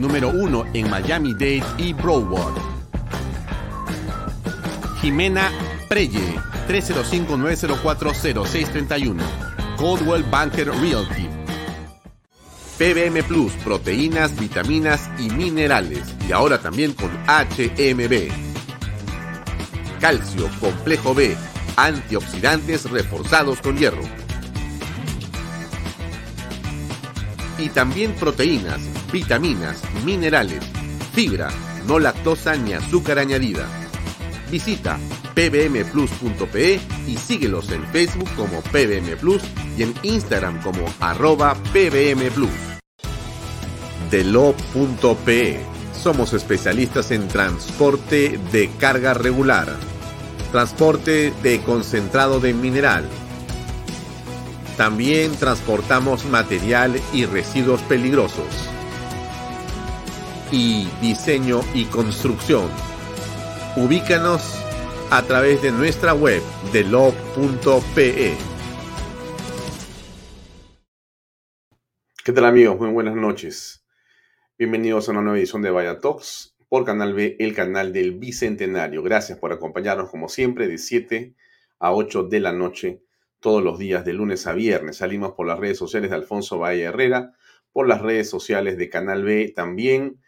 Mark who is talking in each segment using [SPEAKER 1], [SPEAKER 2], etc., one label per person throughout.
[SPEAKER 1] número 1 en Miami-Dade y Broward. Jimena Preye, 305-904-0631. Coldwell Banker Realty. PBM Plus, proteínas, vitaminas y minerales. Y ahora también con HMB. Calcio, complejo B, antioxidantes reforzados con hierro. Y también proteínas, vitaminas, minerales, fibra, no lactosa ni azúcar añadida. Visita pbmplus.pe y síguelos en Facebook como PBM Plus y en Instagram como arroba pbmplus. Delo.pe Somos especialistas en transporte de carga regular, transporte de concentrado de mineral. También transportamos material y residuos peligrosos y diseño y construcción. Ubícanos a través de nuestra web de log.pe.
[SPEAKER 2] ¿Qué tal amigos? Muy buenas noches. Bienvenidos a una nueva edición de Vaya Talks por Canal B, el canal del Bicentenario. Gracias por acompañarnos como siempre de 7 a 8 de la noche todos los días de lunes a viernes. Salimos por las redes sociales de Alfonso Valle Herrera, por las redes sociales de Canal B también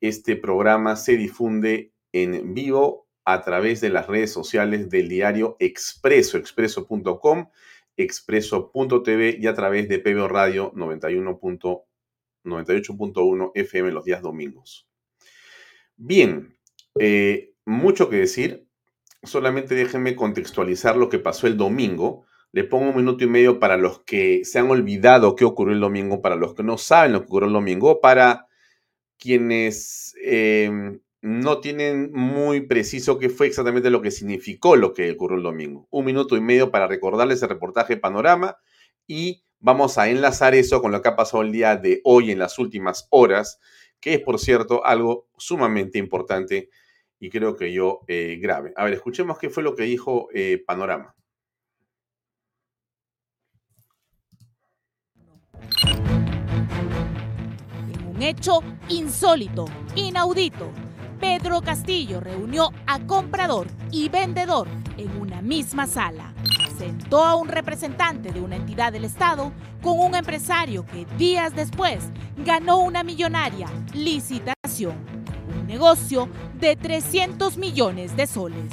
[SPEAKER 2] este programa se difunde en vivo a través de las redes sociales del diario Expreso, expreso.com, expreso.tv y a través de PBO Radio 98.1 FM los días domingos. Bien, eh, mucho que decir, solamente déjenme contextualizar lo que pasó el domingo. Le pongo un minuto y medio para los que se han olvidado qué ocurrió el domingo, para los que no saben lo que ocurrió el domingo, para quienes em, no tienen muy preciso qué fue exactamente lo que significó lo que ocurrió el domingo. Un minuto y medio para recordarles el reportaje Panorama y vamos a enlazar eso con lo que ha pasado el día de hoy en las últimas horas, que es, por cierto, algo sumamente importante y creo que yo eh, grave. A ver, escuchemos qué fue lo que dijo eh, Panorama.
[SPEAKER 3] Hecho insólito, inaudito. Pedro Castillo reunió a comprador y vendedor en una misma sala. Sentó a un representante de una entidad del Estado con un empresario que días después ganó una millonaria licitación, un negocio de 300 millones de soles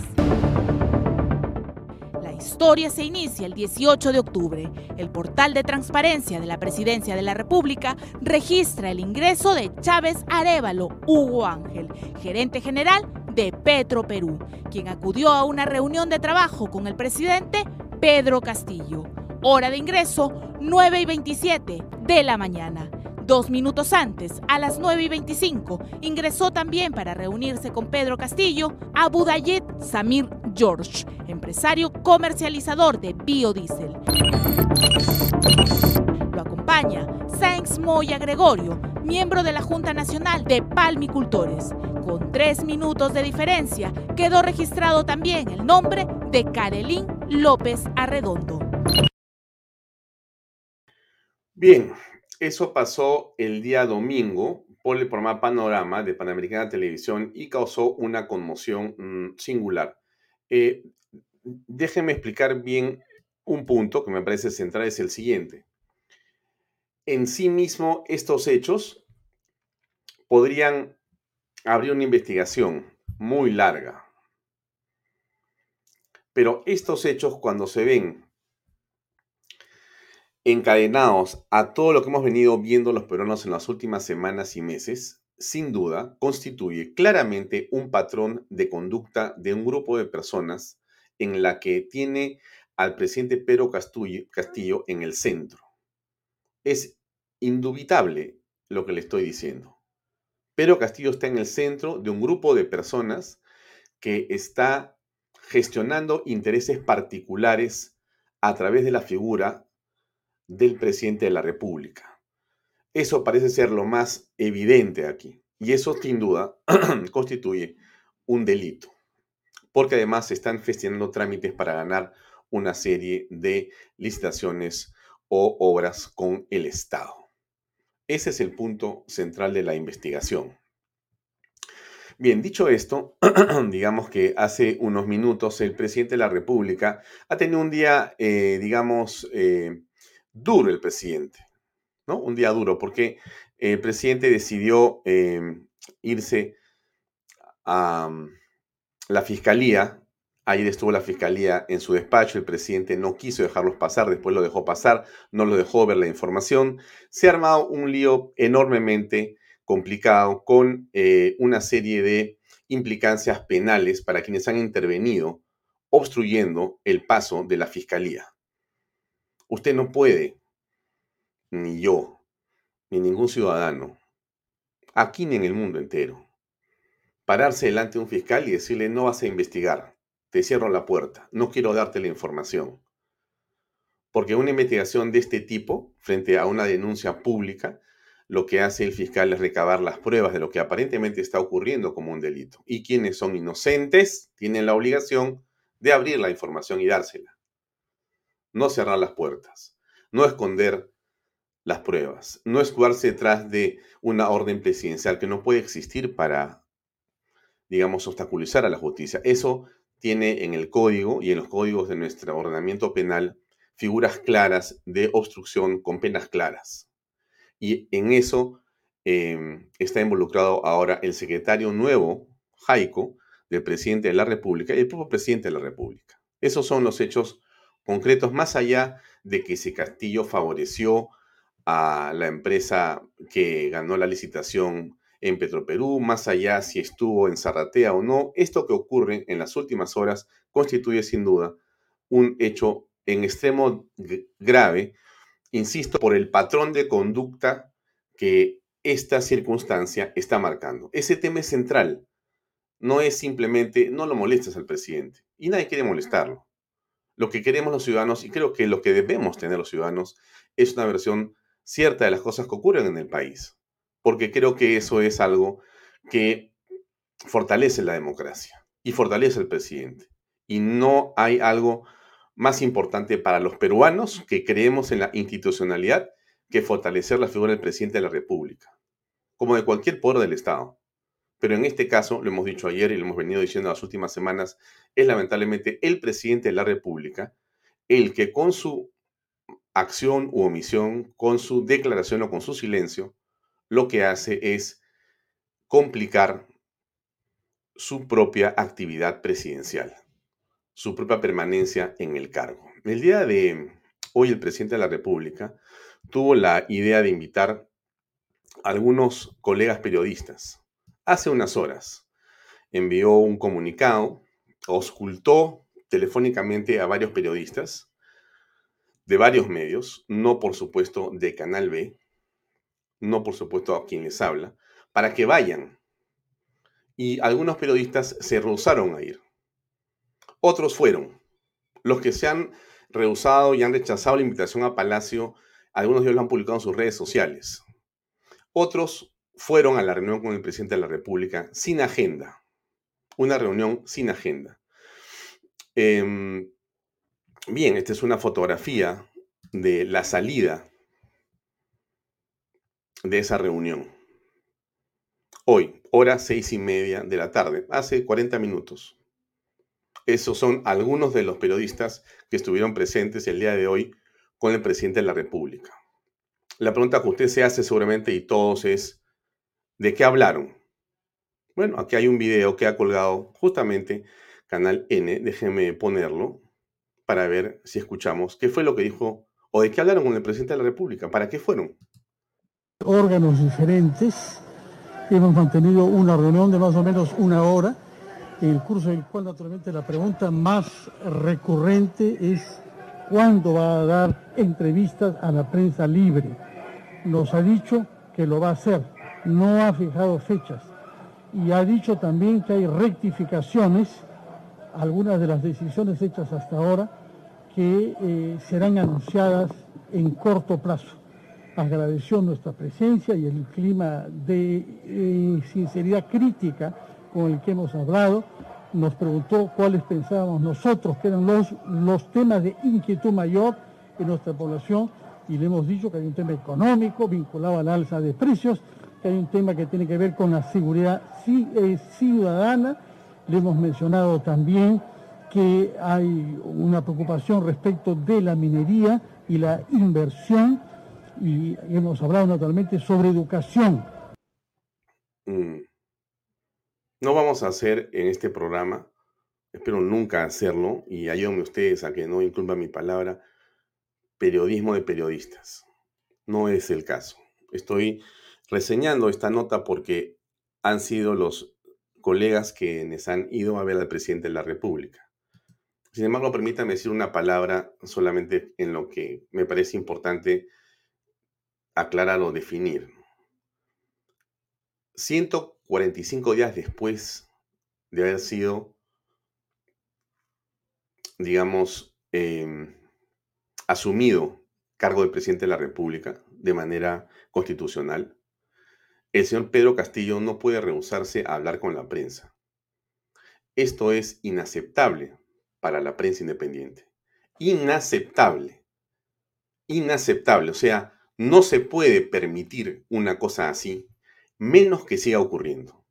[SPEAKER 3] historia se inicia el 18 de octubre. El portal de transparencia de la Presidencia de la República registra el ingreso de Chávez Arevalo Hugo Ángel, gerente general de Petro Perú, quien acudió a una reunión de trabajo con el presidente Pedro Castillo. Hora de ingreso 9 y 27 de la mañana. Dos minutos antes, a las 9 y 25, ingresó también para reunirse con Pedro Castillo a Budayet Samir George, empresario comercializador de biodiesel. Lo acompaña Sainz Moya Gregorio, miembro de la Junta Nacional de Palmicultores. Con tres minutos de diferencia, quedó registrado también el nombre de Carelín López Arredondo.
[SPEAKER 2] Bien, eso pasó el día domingo por el programa Panorama de Panamericana Televisión y causó una conmoción mm, singular. Eh, déjenme explicar bien un punto que me parece central, es el siguiente. En sí mismo, estos hechos podrían abrió una investigación muy larga. Pero estos hechos, cuando se ven encadenados a todo lo que hemos venido viendo los peruanos en las últimas semanas y meses, sin duda constituye claramente un patrón de conducta de un grupo de personas en la que tiene al presidente Pedro Castillo en el centro. Es indubitable lo que le estoy diciendo. Pedro Castillo está en el centro de un grupo de personas que está gestionando intereses particulares a través de la figura del presidente de la República. Eso parece ser lo más evidente aquí. Y eso sin duda constituye un delito. Porque además se están gestionando trámites para ganar una serie de licitaciones o obras con el Estado. Ese es el punto central de la investigación. Bien, dicho esto, digamos que hace unos minutos el presidente de la República ha tenido un día, eh, digamos, eh, duro el presidente, ¿no? Un día duro, porque el presidente decidió eh, irse a la fiscalía Ayer estuvo la fiscalía en su despacho, el presidente no quiso dejarlos pasar, después lo dejó pasar, no lo dejó ver la información. Se ha armado un lío enormemente complicado con eh, una serie de implicancias penales para quienes han intervenido obstruyendo el paso de la fiscalía. Usted no puede, ni yo, ni ningún ciudadano, aquí ni en el mundo entero, pararse delante de un fiscal y decirle no vas a investigar te cierro la puerta, no quiero darte la información. Porque una investigación de este tipo, frente a una denuncia pública, lo que hace el fiscal es recabar las pruebas de lo que aparentemente está ocurriendo como un delito. Y quienes son inocentes tienen la obligación de abrir la información y dársela. No cerrar las puertas, no esconder las pruebas, no escudarse detrás de una orden presidencial que no puede existir para, digamos, obstaculizar a la justicia. Eso tiene en el código y en los códigos de nuestro ordenamiento penal figuras claras de obstrucción con penas claras. Y en eso em, está involucrado ahora el secretario nuevo, Jaico, del presidente de la República y el propio presidente de la República. Esos son los hechos concretos, más allá de que ese Castillo favoreció a la empresa que ganó la licitación en Petroperú, más allá si estuvo en Zarratea o no, esto que ocurre en las últimas horas constituye sin duda un hecho en extremo grave, insisto, por el patrón de conducta que esta circunstancia está marcando. Ese tema es central. No es simplemente, no lo molestes al presidente. Y nadie quiere molestarlo. Lo que queremos los ciudadanos, y creo que lo que debemos tener los ciudadanos, es una versión cierta de las cosas que ocurren en el país porque creo que eso es algo que fortalece la democracia y fortalece al presidente. Y no hay algo más importante para los peruanos que creemos en la institucionalidad que fortalecer la figura del presidente de la República, como de cualquier poder del Estado. Pero en este caso, lo hemos dicho ayer y lo hemos venido diciendo las últimas semanas, es lamentablemente el presidente de la República el que con su acción u omisión, con su declaración o con su silencio, lo que hace es complicar su propia actividad presidencial, su propia permanencia en el cargo. El día de hoy el presidente de la República tuvo la idea de invitar a algunos colegas periodistas. Hace unas horas envió un comunicado, auscultó telefónicamente a varios periodistas de varios medios, no por supuesto de Canal B, no por supuesto a quien les habla, para que vayan. Y algunos periodistas se rehusaron a ir. Otros fueron. Los que se han rehusado y han rechazado la invitación a Palacio, algunos de ellos lo han publicado en sus redes sociales. Otros fueron a la reunión con el presidente de la República sin agenda. Una reunión sin agenda. Em, bien, esta es una fotografía de la salida de esa reunión. Hoy, hora seis y media de la tarde, hace 40 minutos. Esos son algunos de los periodistas que estuvieron presentes el día de hoy con el presidente de la República. La pregunta que usted se hace seguramente y todos es, ¿de qué hablaron? Bueno, aquí hay un video que ha colgado justamente Canal N, déjenme ponerlo para ver si escuchamos qué fue lo que dijo o de qué hablaron con el presidente de la República, para qué fueron.
[SPEAKER 4] Órganos diferentes, hemos mantenido una reunión de más o menos una hora, en el curso del cual naturalmente la pregunta más recurrente es cuándo va a dar entrevistas a la prensa libre. Nos ha dicho que lo va a hacer, no ha fijado fechas y ha dicho también que hay rectificaciones, algunas de las decisiones hechas hasta ahora, que eh, serán anunciadas en corto plazo. Agradeció nuestra presencia y el clima de eh, sinceridad crítica con el que hemos hablado. Nos preguntó cuáles pensábamos nosotros que eran los, los temas de inquietud mayor en nuestra población y le hemos dicho que hay un tema económico vinculado al alza de precios, que hay un tema que tiene que ver con la seguridad eh, ciudadana. Le hemos mencionado también que hay una preocupación respecto de la minería y la inversión y hemos hablado naturalmente sobre educación.
[SPEAKER 2] Mm. No vamos a hacer en este programa, espero nunca hacerlo, y ayúdenme ustedes a que no incluya mi palabra, periodismo de periodistas. No es el caso. Estoy reseñando esta nota porque han sido los colegas quienes han ido a ver al presidente de la República. Sin embargo, permítame decir una palabra solamente en lo que me parece importante aclarar o definir. 145 días después de haber sido, digamos, em, asumido cargo de presidente de la República de manera constitucional, el señor Pedro Castillo no puede rehusarse a hablar con la prensa. Esto es inaceptable para la prensa independiente. Inaceptable. Inaceptable. O sea, no se puede permitir una cosa así, menos que siga ocurriendo.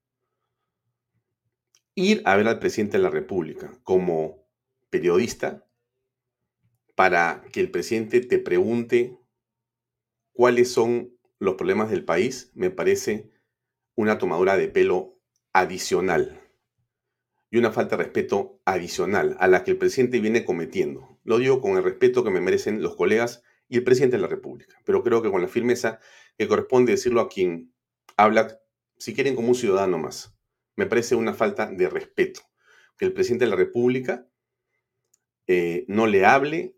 [SPEAKER 2] Ir a ver al presidente de la República como periodista para que el presidente te pregunte cuáles son los problemas del país, me parece una tomadura de pelo adicional y una falta de respeto adicional a la que el presidente viene cometiendo. Lo digo con el respeto que me merecen los colegas y el presidente de la República, pero creo que con la firmeza que corresponde decirlo a quien habla, si quieren, como un ciudadano más. Me parece una falta de respeto que el presidente de la República eh, no le hable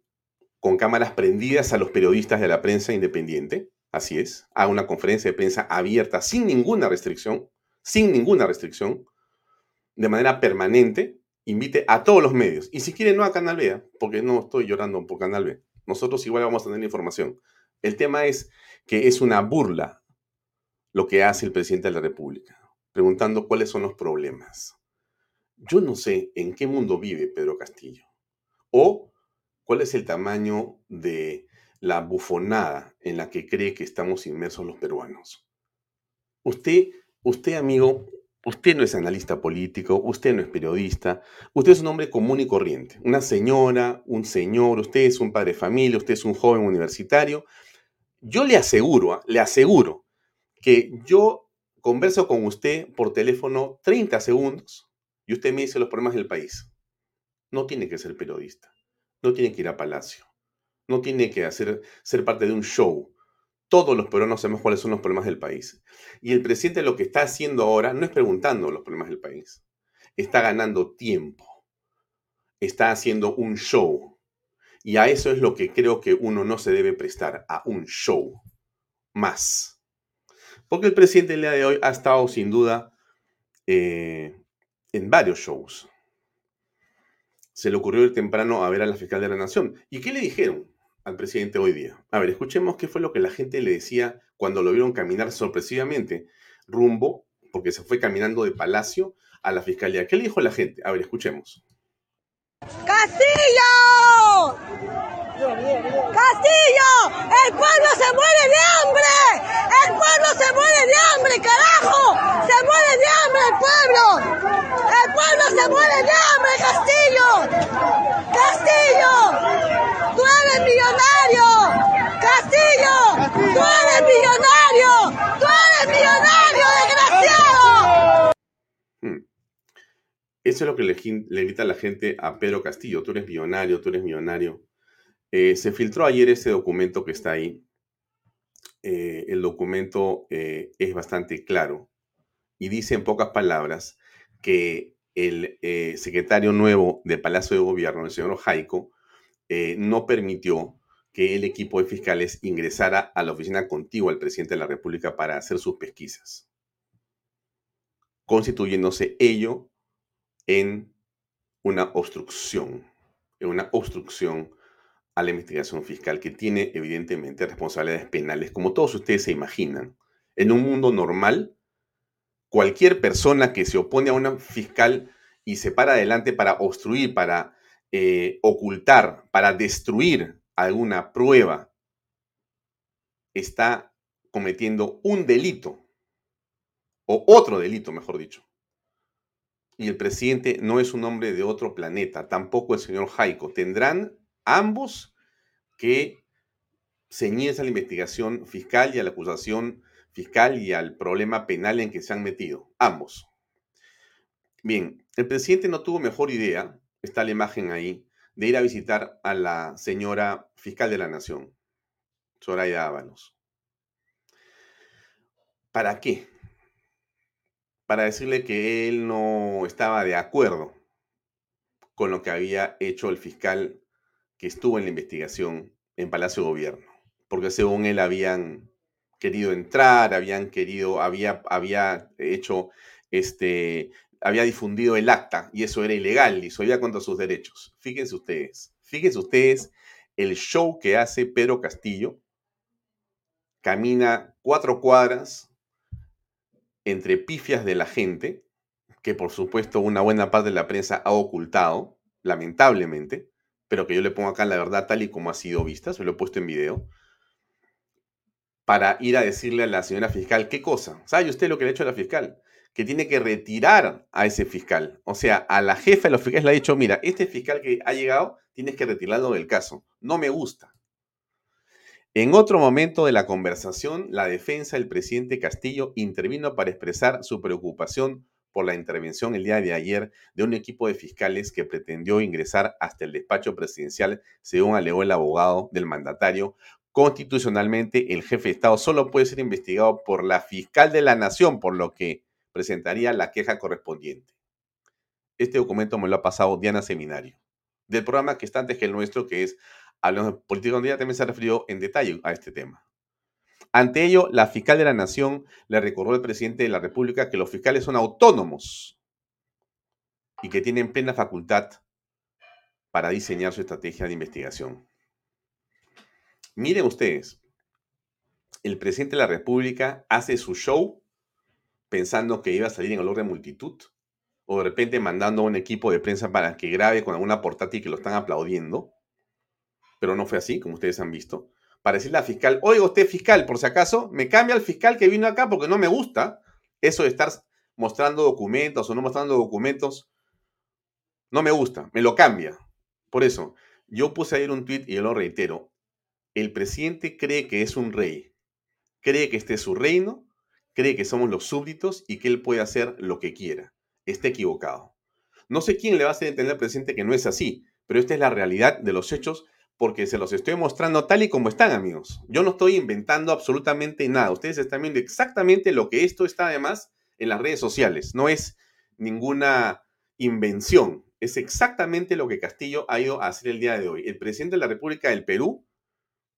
[SPEAKER 2] con cámaras prendidas a los periodistas de la prensa independiente, así es, haga una conferencia de prensa abierta sin ninguna restricción, sin ninguna restricción, de manera permanente, invite a todos los medios. Y si quiere, no a Canal B, porque no estoy llorando por Canal B. Nosotros igual vamos a tener información. El tema es que es una burla lo que hace el presidente de la República, preguntando cuáles son los problemas. Yo no sé en qué mundo vive Pedro Castillo. O cuál es el tamaño de la bufonada en la que cree que estamos inmersos los peruanos. Usted, usted amigo, Usted no es analista político, usted no es periodista, usted es un hombre común y corriente, una señora, un señor, usted es un padre de familia, usted es un joven universitario. Yo le aseguro, ¿ah? le aseguro que yo converso con usted por teléfono 30 segundos y usted me dice los problemas del país. No tiene que ser periodista, no tiene que ir a Palacio, no tiene que hacer, ser parte de un show, todos los peruanos sabemos cuáles son los problemas del país. Y el presidente lo que está haciendo ahora no es preguntando los problemas del país. Está ganando tiempo. Está haciendo un show. Y a eso es lo que creo que uno no se debe prestar, a un show. Más. Porque el presidente el día de hoy ha estado sin duda eh, en varios shows. Se le ocurrió ir temprano a ver a la fiscal de la Nación. ¿Y qué le dijeron? Al presidente hoy día. A ver, escuchemos qué fue lo que la gente le decía cuando lo vieron caminar sorpresivamente rumbo, porque se fue caminando de Palacio a la Fiscalía. ¿Qué le dijo la gente? A ver, escuchemos.
[SPEAKER 5] ¡Castillo! ¡Castillo! ¡El pueblo se muere de hambre! ¡El pueblo se muere de hambre, carajo! ¡Se muere de hambre el pueblo! ¡El pueblo se muere de hambre, Castillo! ¡Castillo! ¡Tú eres millonario! ¡Castillo! ¡Tú eres millonario! ¡Tú eres millonario, desgraciado!
[SPEAKER 2] Eso es lo que le, le grita la gente a Pedro Castillo. Tú eres millonario, tú eres millonario. Eh, se filtró ayer ese documento que está ahí. Eh, el documento eh, es bastante claro y dice en pocas palabras que el secretario nuevo de Palacio de Gobierno, el señor Jaico, no permitió que el equipo de fiscales ingresara a la oficina contigua al presidente de la República para hacer sus pesquisas, constituyéndose ello en una obstrucción, en una obstrucción a la investigación fiscal que tiene evidentemente responsabilidades penales, como todos ustedes se imaginan. En un mundo normal, cualquier persona que se opone a una fiscal y se para adelante para obstruir, para eh, ocultar, para destruir alguna prueba, está cometiendo un delito, o otro delito, mejor dicho. Y el presidente no es un hombre de otro planeta, tampoco el señor Jaico. Tendrán ambos que ceñirse a la investigación fiscal y a la acusación fiscal y al problema penal en que se han metido, ambos. Bien, el presidente no tuvo mejor idea, está la imagen ahí, de ir a visitar a la señora fiscal de la Nación, Soraya Ábalos. ¿Para qué? Para decirle que él no estaba de acuerdo con lo que había hecho el fiscal que estuvo en la investigación en Palacio de Gobierno, porque según él habían querido entrar, habían querido, había, había hecho, este, había difundido el acta y eso era ilegal y eso contra sus derechos. Fíjense ustedes, fíjense ustedes el show que hace Pedro Castillo. Camina cuatro cuadras entre pifias de la gente, que por supuesto una buena parte de la prensa ha ocultado, lamentablemente, pero que yo le pongo acá la verdad tal y como ha sido vista, se lo he puesto en video, para ir a decirle a la señora fiscal, ¿qué cosa? ¿Sabe usted lo que le ha hecho a la fiscal? Que tiene que retirar a ese fiscal. O sea, a la jefa de los fiscales le ha dicho, mira, este fiscal que ha llegado, tienes que retirarlo del caso. No me gusta. En otro momento de la conversación, la defensa del presidente Castillo intervino para expresar su preocupación por la intervención el día de ayer de un equipo de fiscales que pretendió ingresar hasta el despacho presidencial, según alegó el abogado del mandatario. Constitucionalmente, el jefe de Estado solo puede ser investigado por la fiscal de la Nación, por lo que presentaría la queja correspondiente. Este documento me lo ha pasado Diana Seminario, del programa que está antes que el nuestro, que es Hablamos de Política un día, también se ha referido en detalle a este tema. Ante ello, la fiscal de la Nación le recordó al presidente de la República que los fiscales son autónomos y que tienen plena facultad para diseñar su estrategia de investigación. Miren ustedes, el presidente de la República hace su show pensando que iba a salir en olor de multitud, o de repente mandando a un equipo de prensa para que grabe con alguna portátil que lo están aplaudiendo, pero no fue así, como ustedes han visto para decirle al fiscal, oiga usted fiscal, por si acaso, me cambia el fiscal que vino acá porque no me gusta eso de estar mostrando documentos o no mostrando documentos. No me gusta, me lo cambia. Por eso, yo puse ayer un tweet y yo lo reitero. El presidente cree que es un rey, cree que este es su reino, cree que somos los súbditos y que él puede hacer lo que quiera. Está equivocado. No sé quién le va a hacer entender al presidente que no es así, pero esta es la realidad de los hechos porque se los estoy mostrando tal y como están, amigos. Yo no estoy inventando absolutamente nada. Ustedes están viendo exactamente lo que esto está además en las redes sociales. No es ninguna invención. Es exactamente lo que Castillo ha ido a hacer el día de hoy. El presidente de la República del Perú,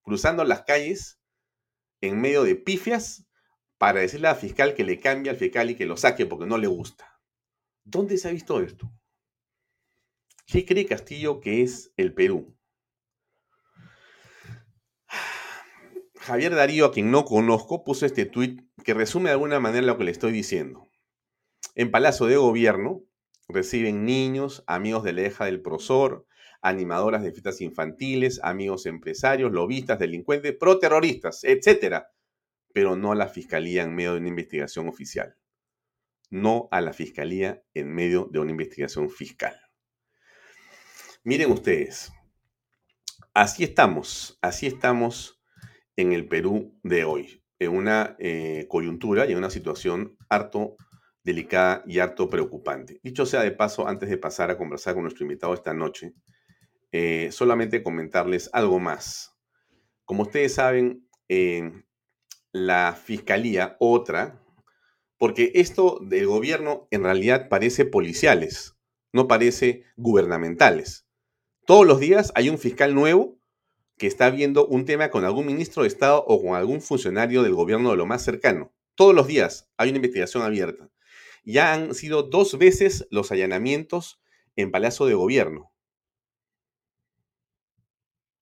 [SPEAKER 2] cruzando las calles en medio de pifias para decirle al fiscal que le cambie al fiscal y que lo saque porque no le gusta. ¿Dónde se ha visto esto? ¿Qué cree Castillo que es el Perú? Javier Darío, a quien no conozco, puso este tuit que resume de alguna manera lo que le estoy diciendo. En Palacio de Gobierno reciben niños, amigos de la hija del prosor, animadoras de fiestas infantiles, amigos empresarios, lobistas, delincuentes, proterroristas, etc. Pero no a la fiscalía en medio de una investigación oficial. No a la fiscalía en medio de una investigación fiscal. Miren ustedes, así estamos, así estamos en el Perú de hoy, en una eh, coyuntura y en una situación harto delicada y harto preocupante. Dicho sea de paso, antes de pasar a conversar con nuestro invitado esta noche, eh, solamente comentarles algo más. Como ustedes saben, la fiscalía, otra, porque esto del gobierno en realidad parece policiales, no parece gubernamentales. Todos los días hay un fiscal nuevo que está viendo un tema con algún ministro de Estado o con algún funcionario del gobierno de lo más cercano. Todos los días hay una investigación abierta. Ya han sido dos veces los allanamientos en Palacio de Gobierno.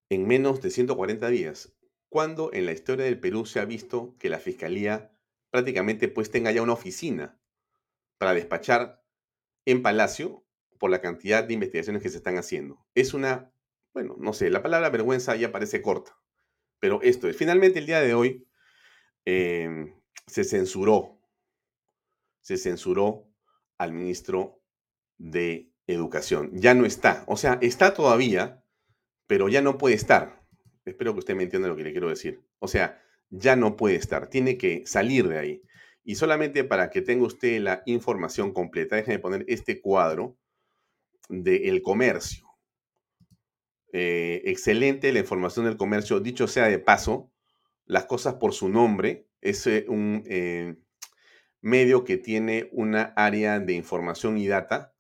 [SPEAKER 2] En menos de 140 días. ¿Cuándo en la historia del Perú se ha visto que la Fiscalía prácticamente pues tenga ya una oficina para despachar en Palacio por la cantidad de investigaciones que se están haciendo? Es una, bueno, no sé, la palabra vergüenza ya parece corta, pero esto es. Finalmente el día de hoy em, se censuró se censuró al ministro de Educación. Ya no está. O sea, está todavía, pero ya no puede estar. Espero que usted me entienda lo que le quiero decir. O sea, ya no puede estar. Tiene que salir de ahí. Y solamente para que tenga usted la información completa, déjeme poner este cuadro del comercio. Eh, excelente la información del comercio. Dicho sea de paso, las cosas por su nombre. Es eh, un eh, medio que tiene una área de información y data,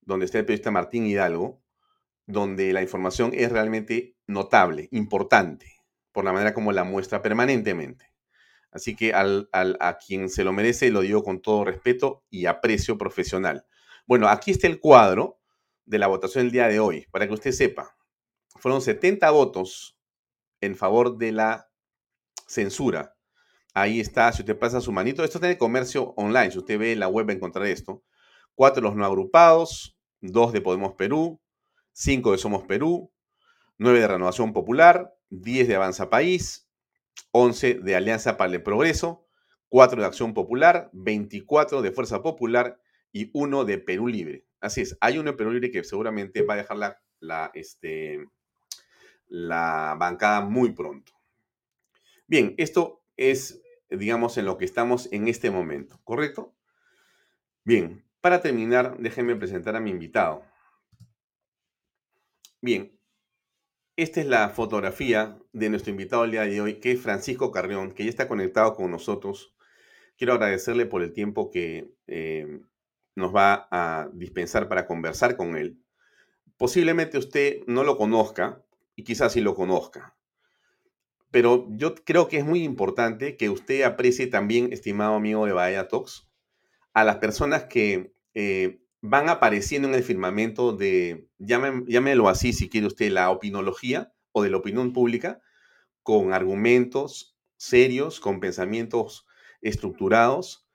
[SPEAKER 2] donde está el periodista Martín Hidalgo, donde la información es realmente notable, importante, por la manera como la muestra permanentemente. Así que al, a quien se lo merece lo digo con todo respeto y aprecio profesional. Bueno, aquí está el cuadro de la votación del día de hoy, para que usted sepa. Fueron 70 votos en favor de la censura, Ahí está, si usted pasa su manito, esto tiene comercio online, si usted ve en la web va a encontrar esto. Cuatro de los no agrupados, dos de Podemos Perú, cinco de Somos Perú, nueve de Renovación Popular, diez de Avanza País, once de Alianza para el Progreso, cuatro de Acción Popular, 24 de Fuerza Popular y uno de Perú Libre. Así es, hay uno de Perú Libre que seguramente va a dejar la, la, este, la bancada muy pronto. Bien, esto es digamos, en lo que estamos en este momento, ¿correcto? Bien, para terminar, déjenme presentar a mi invitado. Bien, esta es la fotografía de nuestro invitado el día de hoy, que es Francisco Carrión, que ya está conectado con nosotros. Quiero agradecerle por el tiempo que eh, nos va a dispensar para conversar con él. Posiblemente usted no lo conozca y quizás sí lo conozca. Pero yo creo que es muy importante que usted aprecie también, estimado amigo de Bahía Talks, a las personas que eh, van apareciendo en el firmamento de, llámelo así si quiere usted, la opinología o de la opinión pública, con argumentos serios, con pensamientos estructurados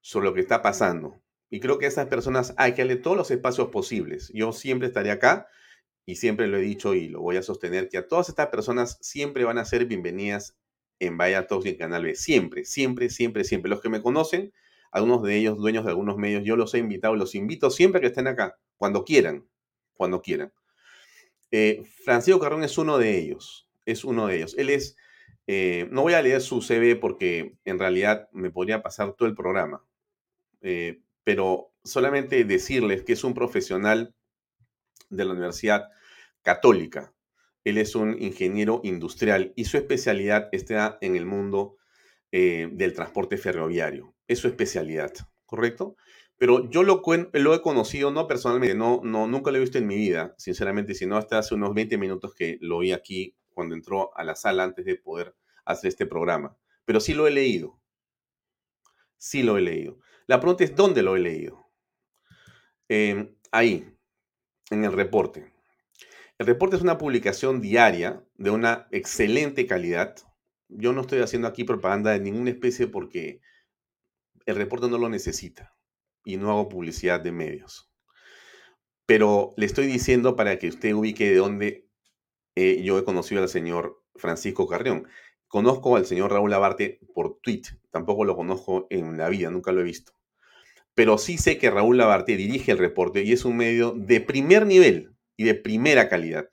[SPEAKER 2] sobre lo que está pasando. Y creo que a esas personas hay que darle todos los espacios posibles. Yo siempre estaré acá y siempre lo he dicho y lo voy a sostener, que a todas estas personas siempre van a ser bienvenidas en Vaya Talks y en Canal B. Siempre, siempre, siempre, siempre. Los que me conocen, algunos de ellos, dueños de algunos medios, yo los he invitado, los invito siempre que estén acá, cuando quieran, cuando quieran. Eh, Francisco Carrón es uno de ellos, es uno de ellos. Él es, eh, no voy a leer su CV porque en realidad me podría pasar todo el programa, eh, pero solamente decirles que es un profesional de la Universidad Católica. Él es un ingeniero industrial y su especialidad está en el mundo eh, del transporte ferroviario. Es su especialidad, ¿correcto? Pero yo lo, he conocido, no personalmente, no, no, nunca lo he visto en mi vida, sinceramente, sino hasta hace unos 20 minutos que lo vi aquí cuando entró a la sala antes de poder hacer este programa. Pero sí lo he leído. Sí lo he leído. La pregunta es, ¿dónde lo he leído? Eh, ahí, en el reporte. El reporte es una publicación diaria de una excelente calidad. Yo no estoy haciendo aquí propaganda de ninguna especie porque el reporte no lo necesita y no hago publicidad de medios. Pero le estoy diciendo para que usted ubique de dónde eh, yo he conocido al señor Francisco Carrión. Conozco al señor Raúl Labarte por tweet, tampoco lo conozco en la vida, nunca lo he visto pero sí sé que Raúl Labarte dirige el reporte y es un medio de primer nivel y de primera calidad.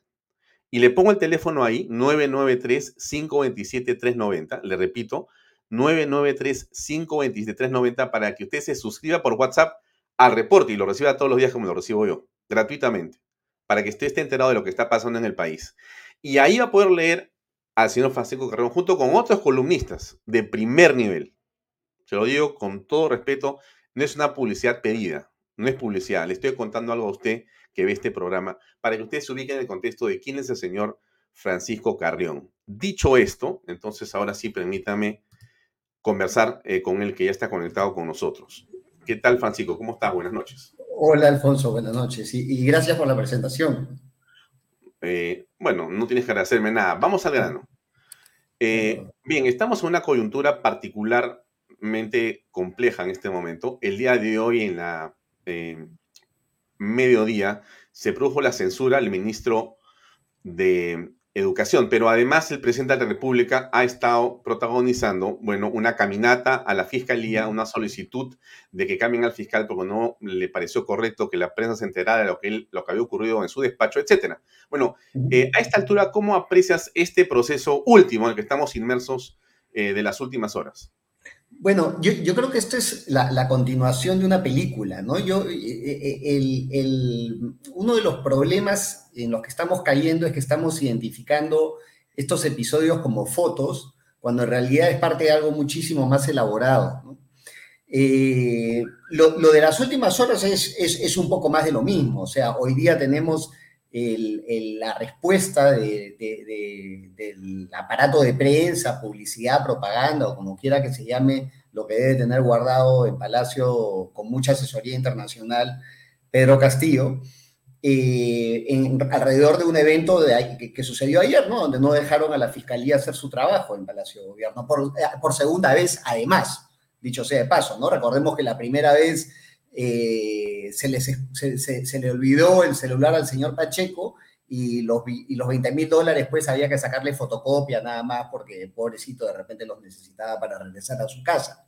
[SPEAKER 2] Y le pongo el teléfono ahí, 993-527-390, le repito, 993-527-390 para que usted se suscriba por WhatsApp al reporte y lo reciba todos los días como lo recibo yo, gratuitamente, para que usted esté enterado de lo que está pasando en el país. Y ahí va a poder leer al señor Francisco Carrón junto con otros columnistas de primer nivel. Se lo digo con todo respeto, no es una publicidad pedida, no es publicidad. Le estoy contando algo a usted que ve este programa para que usted se ubique en el contexto de quién es el señor Francisco Carrión. Dicho esto, entonces ahora sí permítame conversar eh, con el que ya está conectado con nosotros. ¿Qué tal, Francisco? ¿Cómo estás? Buenas noches.
[SPEAKER 6] Hola, Alfonso. Buenas noches. Y, gracias por la presentación.
[SPEAKER 2] Eh, bueno, no tienes que agradecerme nada. Vamos al grano. Eh, bien, estamos en una coyuntura particularmente compleja en este momento. El día de hoy, en la mediodía, se produjo la censura al ministro de educación, pero además el presidente de la República ha estado protagonizando, bueno, una caminata a la fiscalía, una solicitud de que cambien al fiscal porque no le pareció correcto que la prensa se enterara de lo que, lo que había ocurrido en su despacho, etcétera. Bueno, eh, a esta altura, ¿cómo aprecias este proceso último en el que estamos inmersos eh, de las últimas horas?
[SPEAKER 6] Bueno, yo, creo que esto es la, continuación de una película, ¿no? Yo, eh, eh, uno de los problemas en los que estamos cayendo es que estamos identificando estos episodios como fotos, cuando en realidad es parte de algo muchísimo más elaborado. Eh, lo, de las últimas horas es, es, un poco más de lo mismo, o sea, hoy día tenemos la respuesta del aparato de prensa, publicidad, propaganda o como quiera que se llame, lo que debe tener guardado en Palacio con mucha asesoría internacional Pedro Castillo, eh, alrededor de un evento que, sucedió ayer, ¿no? donde no dejaron a la Fiscalía hacer su trabajo en Palacio de Gobierno, por, por segunda vez además, dicho sea de paso, ¿no? Recordemos que la primera vez eh, se, se, le olvidó el celular al señor Pacheco y los, y los 20 mil dólares pues había que sacarle fotocopia nada más porque pobrecito de repente los necesitaba para regresar a su casa.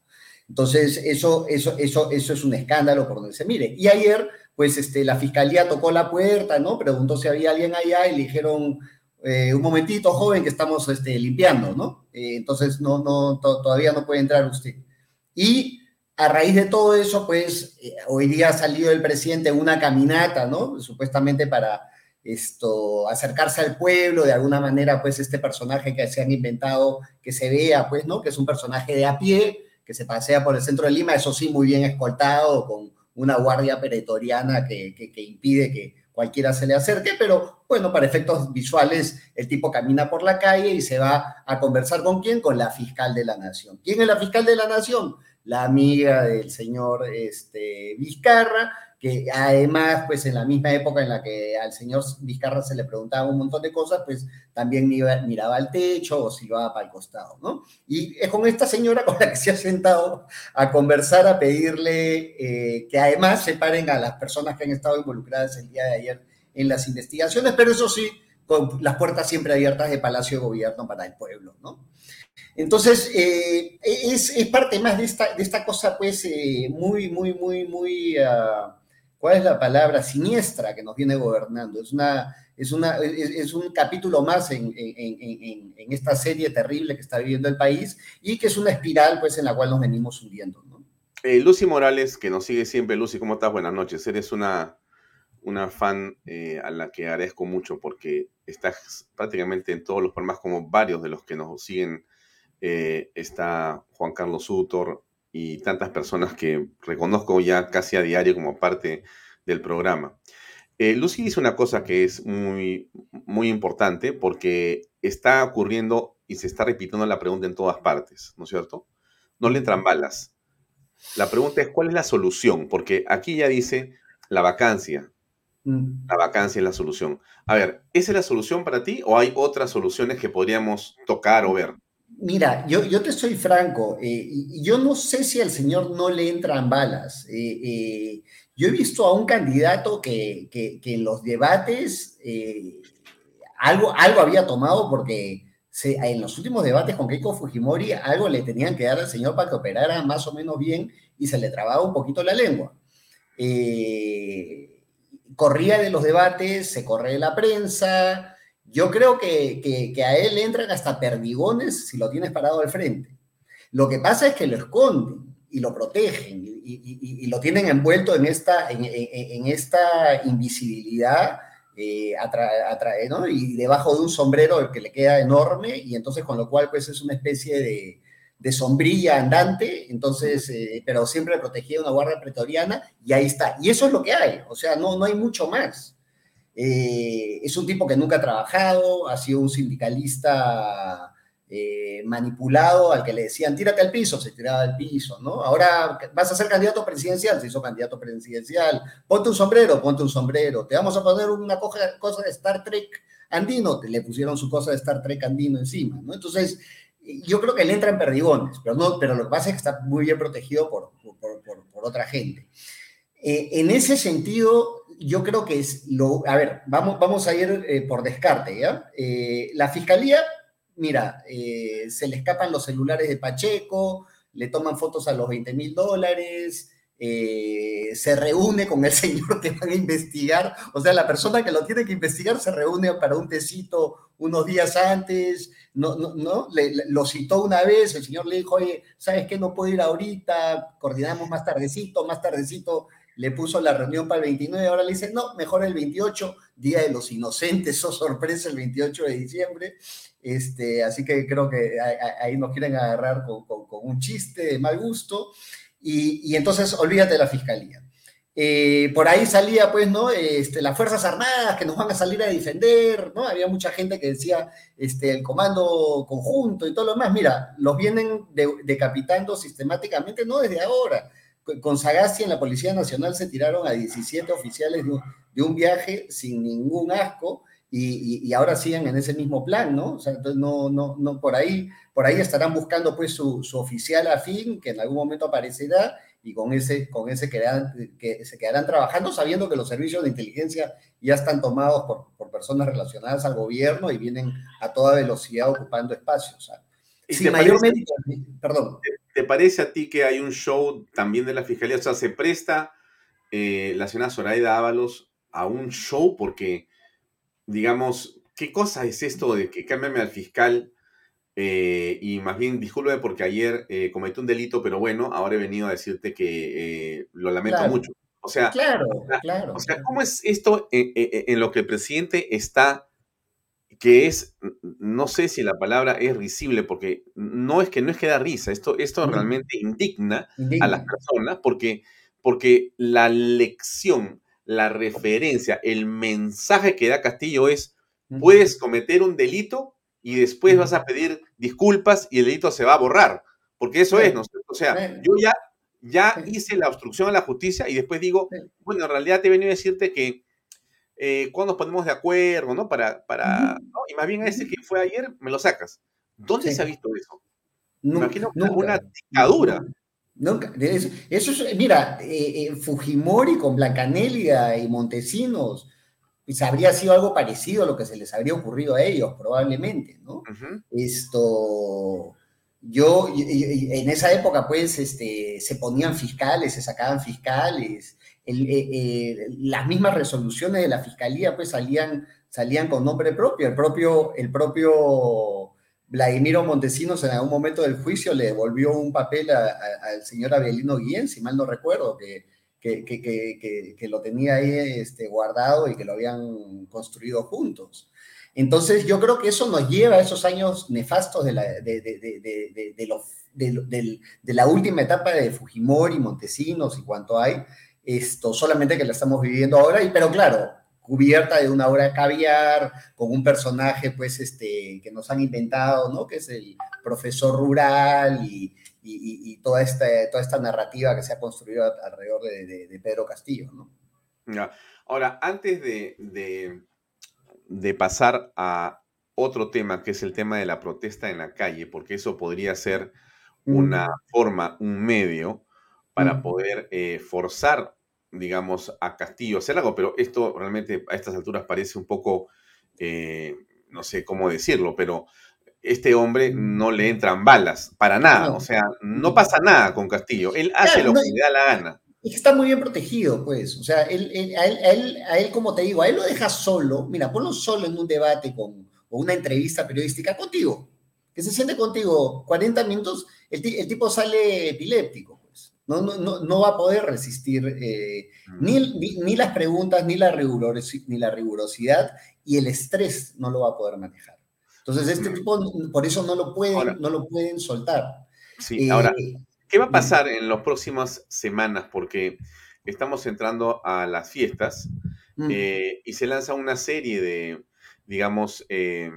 [SPEAKER 6] Entonces, eso, eso, eso, eso es un escándalo por donde se mire. Y ayer, pues este, la fiscalía tocó la puerta, ¿no? Preguntó si había alguien allá y le dijeron, eh, un momentito, joven, que estamos este, limpiando, ¿no? Eh, entonces, no, no, todavía no puede entrar usted. Y a raíz de todo eso, pues eh, hoy día ha salido el presidente en una caminata, ¿no? Supuestamente para esto, acercarse al pueblo, de alguna manera, pues este personaje que se han inventado, que se vea, pues, ¿no? Que es un personaje de a pie, que se pasea por el centro de Lima, eso sí, muy bien escoltado, con una guardia pretoriana que, que, impide que cualquiera se le acerque, pero bueno, para efectos visuales, el tipo camina por la calle y se va a conversar con quién, con la fiscal de la nación. ¿Quién es la fiscal de la nación? La amiga del señor este, Vizcarra, que además, pues en la misma época en la que al señor Vizcarra se le preguntaba un montón de cosas, pues también miraba al techo o silbaba para el costado, ¿no? Y es con esta señora con la que se ha sentado a conversar, a pedirle eh, que además separen a las personas que han estado involucradas el día de ayer en las investigaciones, pero eso sí, con las puertas siempre abiertas de Palacio de Gobierno para el pueblo, ¿no? Entonces, eh, es, parte más de esta, de esta cosa, pues, eh, muy, muy, muy, muy, ah, ¿cuál es la palabra? Siniestra que nos viene gobernando. Es, una, es, una, es, un capítulo más en, esta serie terrible que está viviendo el país y que es una espiral, pues, en la cual nos venimos hundiendo, ¿no?
[SPEAKER 2] Eh, Lucy Morales, que nos sigue siempre. Lucy, ¿cómo estás? Buenas noches. Eres una, una fan a la que agradezco mucho porque estás prácticamente en todos los programas como varios de los que nos siguen eh, está Juan Carlos Sutor y tantas personas que reconozco ya casi a diario como parte del programa. Eh, Lucy dice una cosa que es muy, muy importante porque está ocurriendo y se está repitiendo la pregunta en todas partes, ¿no es cierto? No le entran balas. La pregunta es, ¿cuál es la solución? Porque aquí ya dice la vacancia. Mm. La vacancia es la solución. A ver, ¿esa es la solución para ti o hay otras soluciones que podríamos tocar o ver?
[SPEAKER 6] Mira, yo, yo te soy franco, eh, yo no sé si al señor no le entran balas. Eh, eh, yo he visto a un candidato que, que, en los debates algo, algo había tomado porque en los últimos debates con Keiko Fujimori algo le tenían que dar al señor para que operara más o menos bien y se le trababa un poquito la lengua. Corría de los debates, se corre de la prensa, yo creo que, a él entran hasta perdigones si lo tienes parado al frente. Lo que pasa es que lo esconden y lo protegen y, lo tienen envuelto en esta, en, esta invisibilidad eh, y debajo de un sombrero que le queda enorme y entonces con lo cual pues es una especie de, de sombrilla andante, entonces, eh, pero siempre protegida de una guardia pretoriana y ahí está. Y eso es lo que hay, o sea, no, no hay mucho más. Eh, es un tipo que nunca ha trabajado, ha sido un sindicalista eh, manipulado al que le decían, tírate al piso, se tiraba al piso, ¿no? Ahora vas a ser candidato presidencial, se hizo candidato presidencial, ponte un sombrero, ponte un sombrero, te vamos a poner una cosa de Star Trek andino, le pusieron su cosa de Star Trek andino encima, ¿no? Entonces, yo creo que él entra en perdigones, pero, no, pero lo que pasa es que está muy bien protegido por, por, por, otra gente. Eh, en ese sentido, yo creo que es lo... A ver, vamos, vamos a ir eh, por descarte, ¿ya? la fiscalía mira, eh, se le escapan los celulares de Pacheco, le toman fotos a los 20 mil dólares, eh, se reúne con el señor que van a investigar, o sea, la persona que lo tiene que investigar se reúne para un tecito unos días antes, no, no, no lo citó una vez, el señor le dijo, oye, ¿sabes qué? No puedo ir ahorita, coordinamos más tardecito, más tardecito, le puso la reunión para el 29, ahora le dice, no, mejor el 28, Día de los Inocentes, oh sorpresa, el 28 de diciembre, este, así que creo que ahí nos quieren agarrar con, un chiste de mal gusto. Y, entonces olvídate de la fiscalía. Eh, por ahí salía, pues, ¿no? Este, las Fuerzas Armadas que nos van a salir a defender, ¿no? Había mucha gente que decía este, el comando conjunto y todo lo demás. Mira, los vienen decapitando sistemáticamente, no desde ahora. Con Sagasti en la Policía Nacional se tiraron a 17 oficiales de un viaje sin ningún asco y, ahora siguen en ese mismo plan, ¿no? O sea, entonces no, no, no, por ahí, por ahí estarán buscando pues su, su oficial afín, que en algún momento aparecerá, y con ese, con ese quedarán, que se quedarán trabajando sabiendo que los servicios de inteligencia ya están tomados por, por personas relacionadas al gobierno y vienen a toda velocidad ocupando espacios. O sea,
[SPEAKER 2] si mayormente, perdón. ¿te, parece a ti que hay un show también de la fiscalía? O sea, se presta eh, la señora Zoraida Ábalos a un show porque digamos, ¿qué cosa es esto de que cámbiame al fiscal? Eh, y más bien, discúlpeme porque ayer eh, cometí un delito, pero bueno, ahora he venido a decirte que eh, lo lamento mucho. O sea,
[SPEAKER 6] claro, claro,
[SPEAKER 2] o sea, ¿cómo es esto en, lo que el presidente está, que es, no sé si la palabra es risible, porque no es que no es que da risa, esto, esto realmente indigna, a las personas, porque, porque la lección la referencia, el mensaje que da Castillo es, puedes cometer un delito y después vas a pedir disculpas y el delito se va a borrar, porque eso es, ¿no? O sea, yo ya, ya hice la obstrucción a la justicia y después digo, bueno, en realidad te he venido a decirte que eh, cuando nos ponemos de acuerdo, ¿no? Para, para, Y más bien a ese que fue ayer, me lo sacas. ¿Dónde se ha visto eso? Me imagino una dictadura.
[SPEAKER 6] Nunca, eso, es, mira, eh, eh, Fujimori con Blancanelia y Montesinos, pues habría sido algo parecido a lo que se les habría ocurrido a ellos, probablemente, ¿no? Esto, yo, en esa época, pues, este, se ponían fiscales, se sacaban fiscales, eh, las mismas resoluciones de la fiscalía, pues, salían, salían con nombre propio, el propio, el propio Vladimiro Montesinos en algún momento del juicio le devolvió un papel al señor Abelino Guillén, si mal no recuerdo, que, que, lo tenía ahí este, guardado y que lo habían construido juntos. Entonces yo creo que eso nos lleva a esos años nefastos de la, última etapa de Fujimori, Montesinos y cuanto hay, esto solamente que la estamos viviendo ahora, y, pero claro, cubierta de una obra caviar, con un personaje, pues, este, que nos han inventado, ¿no? Que es el profesor rural y, toda, esta, toda esta narrativa que se ha construido alrededor de, Pedro Castillo, ¿no?
[SPEAKER 2] Ahora, antes de, de, pasar a otro tema, que es el tema de la protesta en la calle, porque eso podría ser una forma, un medio para poder eh, forzar digamos, a Castillo hacer algo, pero esto realmente a estas alturas parece un poco, eh, no sé cómo decirlo, pero este hombre no le entran balas, para nada, o sea, no pasa nada con Castillo, él hace lo que le da la gana.
[SPEAKER 6] Y está muy bien protegido, pues, o sea, él, a, él, a, él, como te digo, a él lo deja solo, mira, ponlo solo en un debate con, o una entrevista periodística contigo, que se siente contigo 40 minutos, el, tipo sale epiléptico. Pues. No, no, no, va a poder resistir eh, mm. ni, ni, las preguntas, ni la, ni la rigurosidad, y el estrés no lo va a poder manejar. Entonces, este tipo, por eso no lo pueden, no lo pueden soltar.
[SPEAKER 2] Sí, ahora, eh, ¿qué va a pasar en las próximas semanas? Porque estamos entrando a las fiestas mm. eh, y se lanza una serie de, digamos, eh,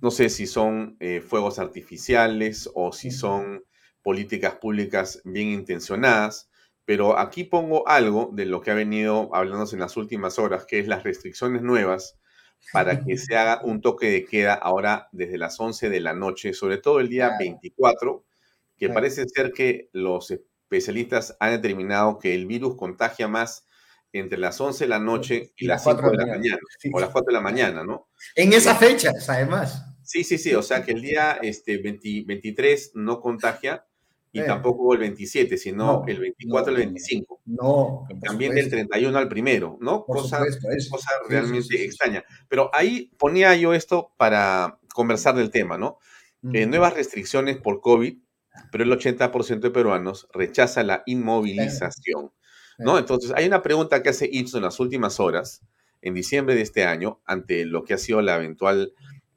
[SPEAKER 2] no sé si son fuegos artificiales o si son políticas públicas bien intencionadas, pero aquí pongo algo de lo que ha venido hablándose en las últimas horas, que es las restricciones nuevas para que se haga un toque de queda ahora desde las 11 de la noche, sobre todo el día 24, que parece ser que los especialistas han determinado que el virus contagia más entre las 11 de la noche y, las 5 de la mañana, o las 4 de la mañana, ¿no?
[SPEAKER 6] En esas fechas, además.
[SPEAKER 2] Sí, sí, sí, o sea que el día este, 23 no contagia y tampoco el 27, sino el 24 al el 25.
[SPEAKER 6] No.
[SPEAKER 2] También del 31 al primero, ¿no? cosa, cosa realmente extraña. Pero ahí ponía yo esto para conversar del tema, ¿no? Eh, nuevas restricciones por COVID, pero el 80% de peruanos rechaza la inmovilización, ¿no? Entonces, hay una pregunta que hace Ipsos en las últimas horas, en diciembre de este año, ante lo que ha sido la eventual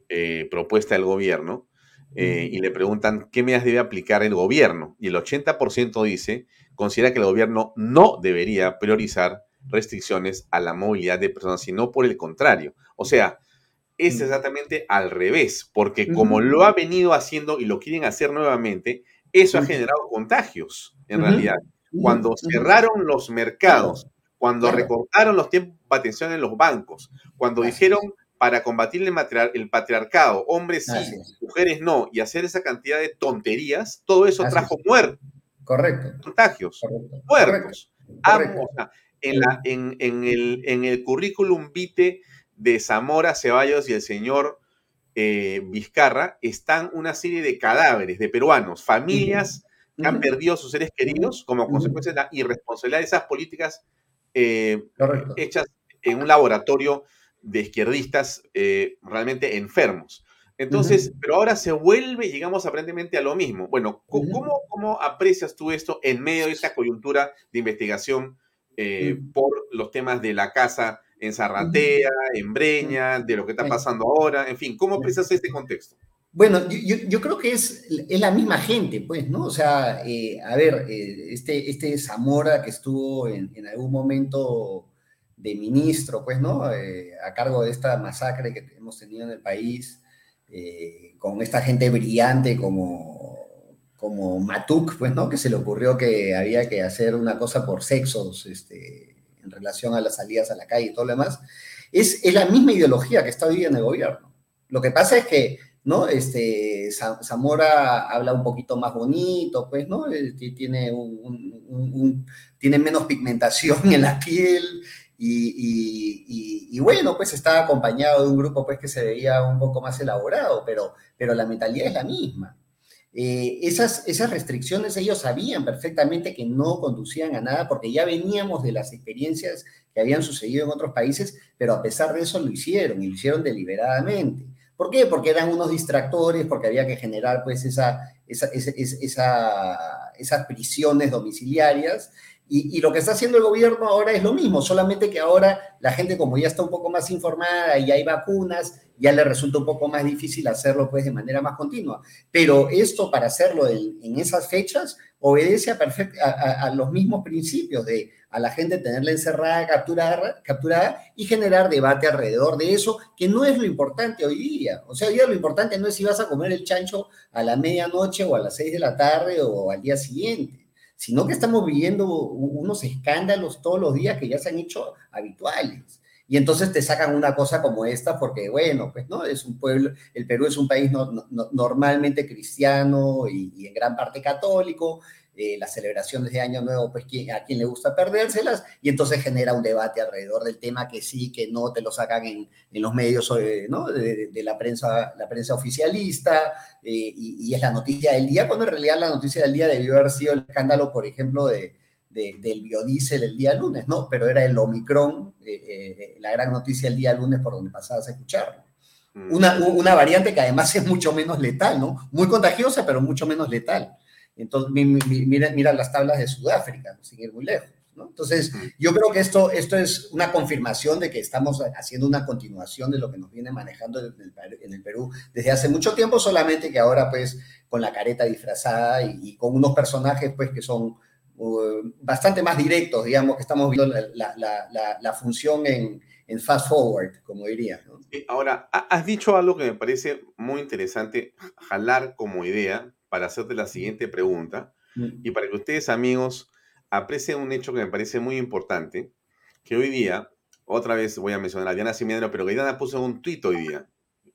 [SPEAKER 2] eh, propuesta del gobierno, eh, y le preguntan qué medidas debe aplicar el gobierno. Y el 80% dice, considera que el gobierno no debería priorizar restricciones a la movilidad de personas, sino por el contrario. O sea, es exactamente al revés, porque como lo ha venido haciendo y lo quieren hacer nuevamente, eso ha generado contagios, en realidad. Cuando cerraron los mercados, cuando recortaron los tiempos de atención en los bancos, cuando dijeron para combatir el, patriarcado, hombres sí, mujeres no, y hacer esa cantidad de tonterías, todo eso trajo muertos.
[SPEAKER 6] Correcto.
[SPEAKER 2] Contagios. Muertos. en, la, en, el, en el currículum vitae de Zamora Ceballos y el señor eh, Vizcarra están una serie de cadáveres de peruanos, familias que han perdido a sus seres queridos como consecuencia de la irresponsabilidad de esas políticas eh, hechas en un laboratorio de izquierdistas eh, realmente enfermos. Entonces, pero ahora se vuelve, llegamos aparentemente a lo mismo. Bueno, ¿cómo, ¿cómo, aprecias tú esto en medio de esta coyuntura de investigación eh, por los temas de la casa en Zarratea, en Breña, de lo que está pasando ahora? En fin, ¿cómo aprecias este contexto?
[SPEAKER 6] Bueno, yo, yo, creo que es, es, la misma gente, pues, ¿no? O sea, eh, a ver, este, este Zamora que estuvo en, en algún momento de ministro, pues, ¿no? Eh, a cargo de esta masacre que hemos tenido en el país, eh, con esta gente brillante como, como Matuk, pues, ¿no? Que se le ocurrió que había que hacer una cosa por sexos, este, en relación a las salidas a la calle y todo lo demás, es, es la misma ideología que está hoy en el gobierno. Lo que pasa es que, ¿no? Este, Zamora habla un poquito más bonito, pues, ¿no? Eh, tiene, un, tiene menos pigmentación en la piel, y, bueno, pues estaba acompañado de un grupo pues que se veía un poco más elaborado, pero, pero la mentalidad es la misma. Eh, esas, esas restricciones ellos sabían perfectamente que no conducían a nada porque ya veníamos de las experiencias que habían sucedido en otros países, pero a pesar de eso lo hicieron y lo hicieron deliberadamente. ¿Por qué? Porque eran unos distractores, porque había que generar pues esa, esa, esa, esas prisiones domiciliarias y, lo que está haciendo el gobierno ahora es lo mismo, solamente que ahora la gente como ya está un poco más informada y hay vacunas, ya le resulta un poco más difícil hacerlo pues de manera más continua. Pero esto para hacerlo en, esas fechas obedece a, los mismos principios de a la gente tenerla encerrada, capturada, capturada y generar debate alrededor de eso, que no es lo importante hoy día. O sea, hoy día lo importante no es si vas a comer el chancho a la medianoche o a las seis de la tarde o al día siguiente sino que estamos viviendo unos escándalos todos los días que ya se han hecho habituales. Y entonces te sacan una cosa como esta porque, bueno, pues no, es un pueblo, el Perú es un país normalmente cristiano y, en gran parte católico, eh, las celebraciones de Año Nuevo, pues a quien le gusta perdérselas, y entonces genera un debate alrededor del tema que sí, que no, te lo sacan en, en los medios eh, ¿no? de, la, prensa, la prensa oficialista, eh, y, es la noticia del día, cuando en realidad la noticia del día debió haber sido el escándalo, por ejemplo, de, del biodiesel el día lunes, ¿no? Pero era el Omicron, la gran noticia el día lunes por donde pasabas a escucharlo. Mm. Una, una variante que además es mucho menos letal, ¿no? Muy contagiosa, pero mucho menos letal. Entonces, mira, mira las tablas de Sudáfrica, sin ir muy lejos. ¿no? Entonces, yo creo que esto, esto es una confirmación de que estamos haciendo una continuación de lo que nos viene manejando en el, Perú desde hace mucho tiempo, solamente que ahora pues con la careta disfrazada y, con unos personajes pues que son uh, bastante más directos, digamos, que estamos viendo la, la, la, función en, en, fast forward, como diría. ¿no?
[SPEAKER 2] Ahora, has dicho algo que me parece muy interesante, jalar como idea para hacerte la siguiente pregunta y para que ustedes, amigos, aprecien un hecho que me parece muy importante, que hoy día, otra vez voy a mencionar a Diana Simiano, pero que Diana puso un tuit hoy día,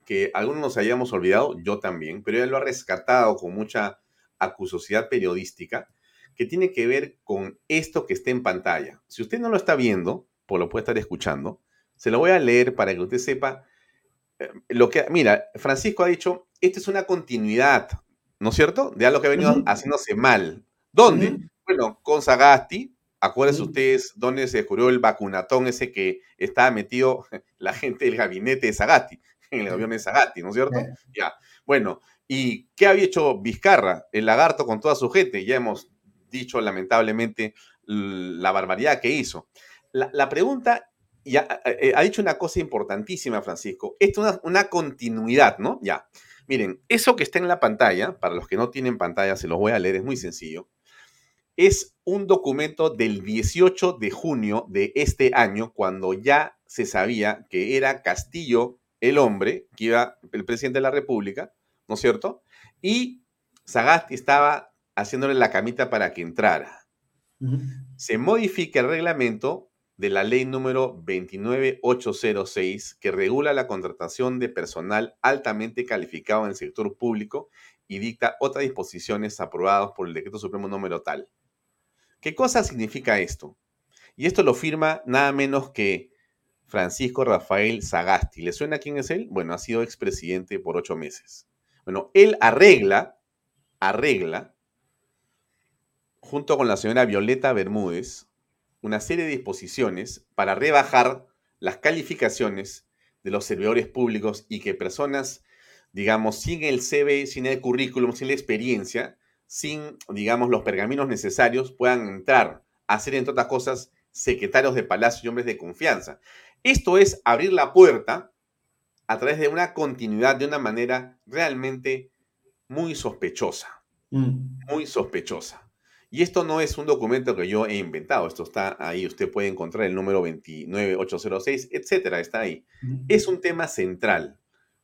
[SPEAKER 2] que algunos nos hayamos olvidado, yo también, pero ella lo ha rescatado con mucha acusosidad periodística, que tiene que ver con esto que está en pantalla. Si usted no lo está viendo, pues lo puede estar escuchando, se lo voy a leer para que usted sepa eh, lo que, mira, Francisco ha dicho, esta es una continuidad ¿no es cierto? De algo que ha venido haciéndose mal. ¿Dónde? Bueno, con Sagasti, acuérdense ustedes dónde se descubrió el vacunatón ese que estaba metido la gente del gabinete de Sagasti, en el avión de Sagasti, ¿no es cierto? Ya. Bueno, ¿y qué había hecho Vizcarra, el lagarto con toda su gente? Ya hemos dicho lamentablemente la barbaridad que hizo. La, pregunta, ya, eh, ha dicho una cosa importantísima, Francisco. Esto es una, una continuidad, ¿no? Ya. Miren, eso que está en la pantalla, para los que no tienen pantalla, se los voy a leer, es muy sencillo. Es un documento del 18 de junio de este año, cuando ya se sabía que era Castillo el hombre, que iba el presidente de la República, ¿no es cierto? Y Sagasti estaba haciéndole la camita para que entrara. Se modifica el reglamento de la ley número 29806 que regula la contratación de personal altamente calificado en el sector público y dicta otras disposiciones aprobadas por el decreto supremo número tal. ¿Qué cosa significa esto? Y esto lo firma nada menos que Francisco Rafael Sagasti. ¿Le suena quién es él? Bueno, ha sido expresidente por ocho meses. Bueno, él arregla, arregla, junto con la señora Violeta Bermúdez, una serie de disposiciones para rebajar las calificaciones de los servidores públicos y que personas, digamos, sin el CV, sin el currículum, sin la experiencia, sin, digamos, los pergaminos necesarios, puedan entrar a ser, entre otras cosas, secretarios de palacio y hombres de confianza. Esto es abrir la puerta a través de una continuidad de una manera realmente muy sospechosa. Mm. Muy sospechosa. Y esto no es un documento que yo he inventado, esto está ahí, usted puede encontrar el número 29806, etcétera, está ahí. Es un tema central.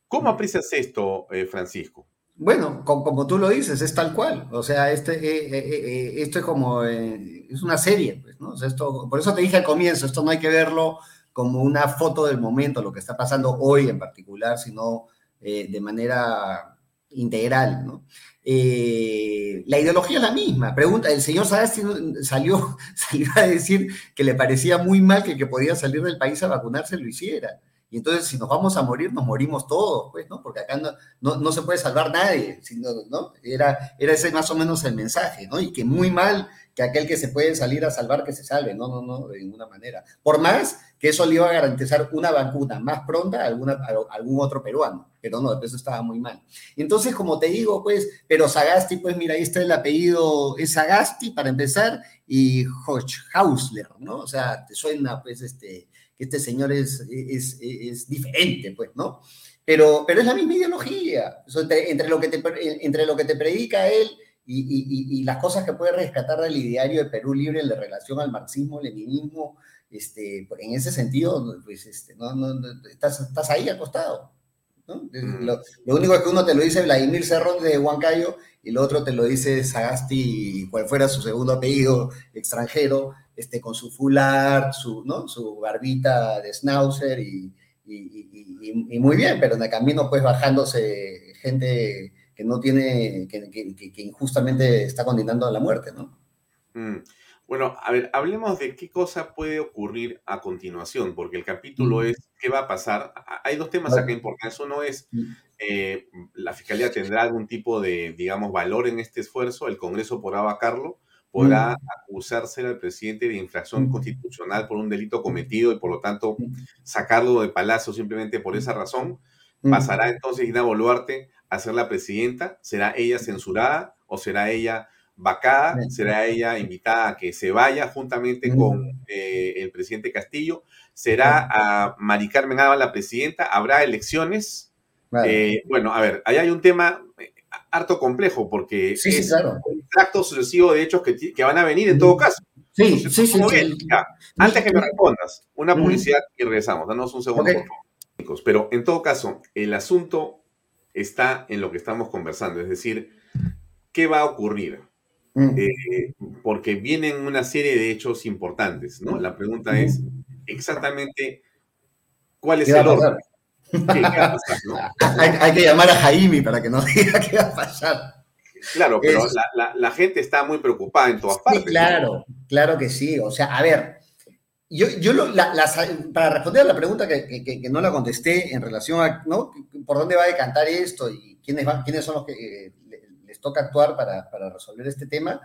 [SPEAKER 2] ¿Cómo aprecias esto, eh, Francisco?
[SPEAKER 6] Bueno, como, tú lo dices, es tal cual. O sea, este, eh, eh, esto es como, es una serie, pues, ¿no? esto, por eso te dije al comienzo, esto no hay que verlo como una foto del momento, lo que está pasando hoy en particular, sino de manera integral, ¿no? Eh, la ideología es la misma. Pregunta, el señor Sagasti salió, a decir que le parecía muy mal que el que podía salir del país a vacunarse lo hiciera. Y entonces, si nos vamos a morir, nos morimos todos, pues, ¿no? Porque acá no, no, se puede salvar nadie, ¿no? Era, era ese más o menos el mensaje, ¿no? Y que muy mal que aquel que se puede salir a salvar que se salve, no, no, no, de ninguna manera. Por más que eso le iba a garantizar una vacuna más pronta a, alguna, algún otro peruano, pero no, eso estaba muy mal. Entonces, como te digo, pues, pero Sagasti, pues mira, ahí está el apellido, es Sagasti para empezar, y Hochhausler, ¿no? O sea, te suena, pues, este, que este señor es, es, es diferente, pues, ¿no? Pero, pero es la misma ideología, entre, entre, lo que te, entre lo que te predica él y, las cosas que puede rescatar del ideario de Perú Libre en relación al marxismo, leninismo, este, en ese sentido, pues este, no, estás, estás, ahí acostado. ¿no? Mm. Lo, único es que uno te lo dice Vladimir Cerrón de Huancayo y el otro te lo dice Sagasti, cual fuera su segundo apellido extranjero, este, con su fular, su, ¿no? su barbita de schnauzer y, y, muy bien, pero en el camino pues bajándose gente que no tiene, que, injustamente está condenando a la muerte, ¿no?
[SPEAKER 2] Mm. Bueno, a ver, hablemos de qué cosa puede ocurrir a continuación, porque el capítulo es qué va a pasar. Hay dos temas acá importantes. Uno es, eh, la Fiscalía tendrá algún tipo de, digamos, valor en este esfuerzo, el Congreso podrá vacarlo, podrá acusarse al presidente de infracción constitucional por un delito cometido y por lo tanto sacarlo de palacio simplemente por esa razón. Mm. ¿Pasará entonces Dina Boluarte a ser la presidenta? ¿Será ella censurada o será ella vacada? ¿Será ella invitada a que se vaya juntamente con eh, el presidente Castillo? ¿Será a Mari Carmen la presidenta? ¿Habrá elecciones? Eh, bueno, a ver, ahí hay un tema eh, harto complejo porque
[SPEAKER 6] es un
[SPEAKER 2] tracto sucesivo de hechos que, van a venir en todo caso.
[SPEAKER 6] Sí, sí, sí,
[SPEAKER 2] antes que me respondas, una publicidad y regresamos. Danos un segundo, Pero en todo caso, el asunto está en lo que estamos conversando, es decir, ¿qué va a ocurrir? Mm. Eh, porque vienen una serie de hechos importantes, ¿no? La pregunta es exactamente cuál es el orden.
[SPEAKER 6] hay, que llamar a Jaime para que nos diga qué va a pasar.
[SPEAKER 2] Claro, pero la, gente está muy preocupada en todas partes.
[SPEAKER 6] claro, claro que sí. O sea, a ver, yo, yo para responder a la pregunta que, no la contesté en relación a, ¿no? ¿Por dónde va a decantar esto y quiénes, quiénes son los que eh, les toca actuar para, para, resolver este tema?